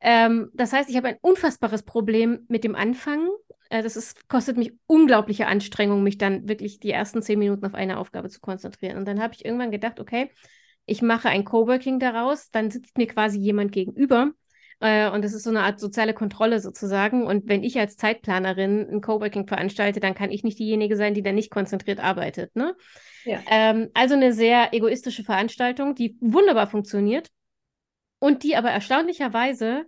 Ähm, das heißt, ich habe ein unfassbares Problem mit dem Anfangen. Äh, das ist, kostet mich unglaubliche Anstrengung, mich dann wirklich die ersten zehn Minuten auf eine Aufgabe zu konzentrieren. Und dann habe ich irgendwann gedacht, okay, ich mache ein Coworking daraus, dann sitzt mir quasi jemand gegenüber äh, und das ist so eine Art soziale Kontrolle sozusagen. Und wenn ich als Zeitplanerin ein Coworking veranstalte, dann kann ich nicht diejenige sein, die dann nicht konzentriert arbeitet. Ne? Ja. Ähm, also eine sehr egoistische Veranstaltung, die wunderbar funktioniert und die aber erstaunlicherweise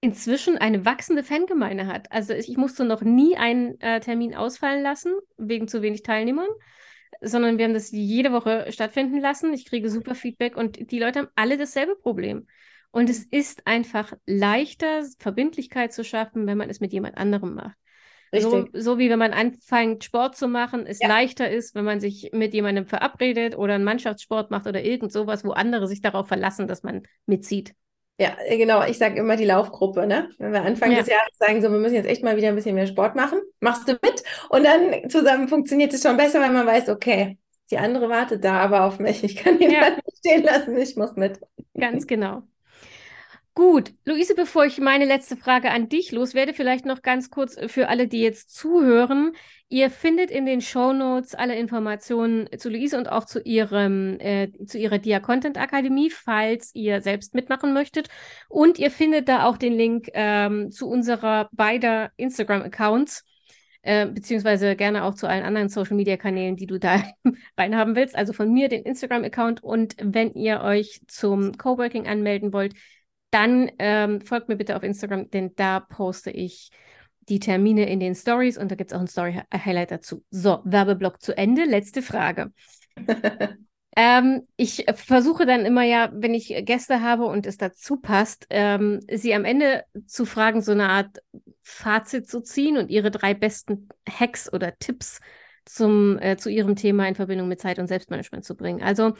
inzwischen eine wachsende Fangemeinde hat. Also ich musste noch nie einen äh, Termin ausfallen lassen, wegen zu wenig Teilnehmern, sondern wir haben das jede Woche stattfinden lassen. Ich kriege super Feedback und die Leute haben alle dasselbe Problem. Und es ist einfach leichter, Verbindlichkeit zu schaffen, wenn man es mit jemand anderem macht. So, so, wie wenn man anfängt, Sport zu machen, es ja. leichter ist, wenn man sich mit jemandem verabredet oder einen Mannschaftssport macht oder irgend sowas, wo andere sich darauf verlassen, dass man mitzieht. Ja, genau. Ich sage immer die Laufgruppe, ne? Wenn wir Anfang ja. des Jahres sagen, so, wir müssen jetzt echt mal wieder ein bisschen mehr Sport machen, machst du mit? Und dann zusammen funktioniert es schon besser, weil man weiß, okay, die andere wartet da aber auf mich. Ich kann ihn ja. nicht stehen lassen, ich muss mit. Ganz genau. Gut, Luise, bevor ich meine letzte Frage an dich loswerde, vielleicht noch ganz kurz für alle, die jetzt zuhören. Ihr findet in den Show Notes alle Informationen zu Luise und auch zu ihrem, äh, zu ihrer Dia Content Akademie, falls ihr selbst mitmachen möchtet. Und ihr findet da auch den Link ähm, zu unserer beider Instagram Accounts. Äh, beziehungsweise gerne auch zu allen anderen Social Media Kanälen, die du da [laughs] reinhaben willst. Also von mir den Instagram-Account und wenn ihr euch zum Coworking anmelden wollt, dann ähm, folgt mir bitte auf Instagram, denn da poste ich die Termine in den Stories und da gibt es auch ein Story-Highlight dazu. So, Werbeblock zu Ende. Letzte Frage. [laughs] ähm, ich versuche dann immer ja, wenn ich Gäste habe und es dazu passt, ähm, sie am Ende zu fragen, so eine Art Fazit zu ziehen und ihre drei besten Hacks oder Tipps zum, äh, zu ihrem Thema in Verbindung mit Zeit und Selbstmanagement zu bringen. Also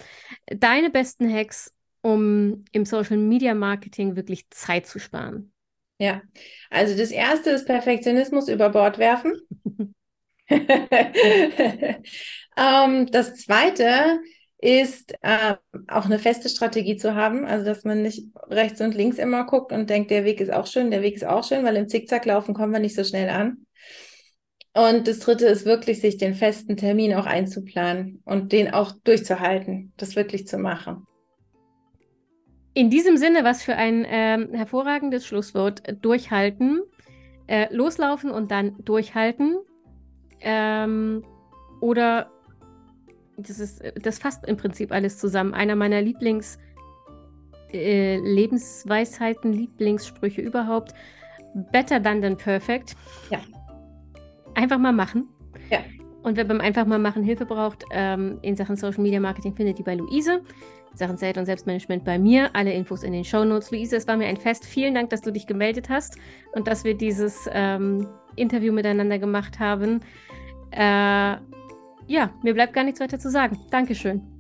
deine besten Hacks um im Social Media Marketing wirklich Zeit zu sparen? Ja, also das erste ist Perfektionismus über Bord werfen. [laughs] ähm, das zweite ist äh, auch eine feste Strategie zu haben, also dass man nicht rechts und links immer guckt und denkt, der Weg ist auch schön, der Weg ist auch schön, weil im Zickzacklaufen kommen wir nicht so schnell an. Und das dritte ist wirklich, sich den festen Termin auch einzuplanen und den auch durchzuhalten, das wirklich zu machen. In diesem Sinne, was für ein ähm, hervorragendes Schlusswort. Durchhalten, äh, loslaufen und dann durchhalten. Ähm, oder das ist, das fasst im Prinzip alles zusammen. Einer meiner Lieblings äh, Lebensweisheiten, Lieblingssprüche überhaupt. Better than than perfect. Ja. Einfach mal machen. Ja. Und wer beim einfach mal machen Hilfe braucht ähm, in Sachen Social Media Marketing, findet die bei Luise. Sachen Zeit und Selbstmanagement bei mir. Alle Infos in den Show Notes. Luise, es war mir ein Fest. Vielen Dank, dass du dich gemeldet hast und dass wir dieses ähm, Interview miteinander gemacht haben. Äh, ja, mir bleibt gar nichts weiter zu sagen. Dankeschön.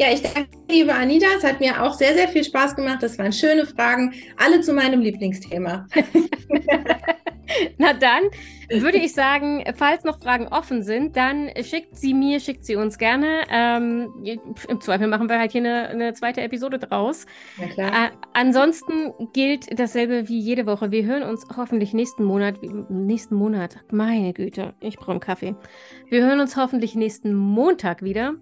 Ja, ich danke, liebe Anita. Es hat mir auch sehr, sehr viel Spaß gemacht. Das waren schöne Fragen, alle zu meinem Lieblingsthema. [laughs] Na dann würde ich sagen, falls noch Fragen offen sind, dann schickt sie mir, schickt sie uns gerne. Ähm, Im Zweifel machen wir halt hier eine, eine zweite Episode draus. Ja, klar. Äh, ansonsten gilt dasselbe wie jede Woche. Wir hören uns hoffentlich nächsten Monat. Nächsten Monat, meine Güte, ich brauche einen Kaffee. Wir hören uns hoffentlich nächsten Montag wieder.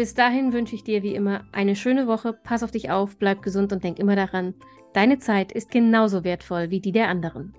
Bis dahin wünsche ich dir wie immer eine schöne Woche. Pass auf dich auf, bleib gesund und denk immer daran, deine Zeit ist genauso wertvoll wie die der anderen.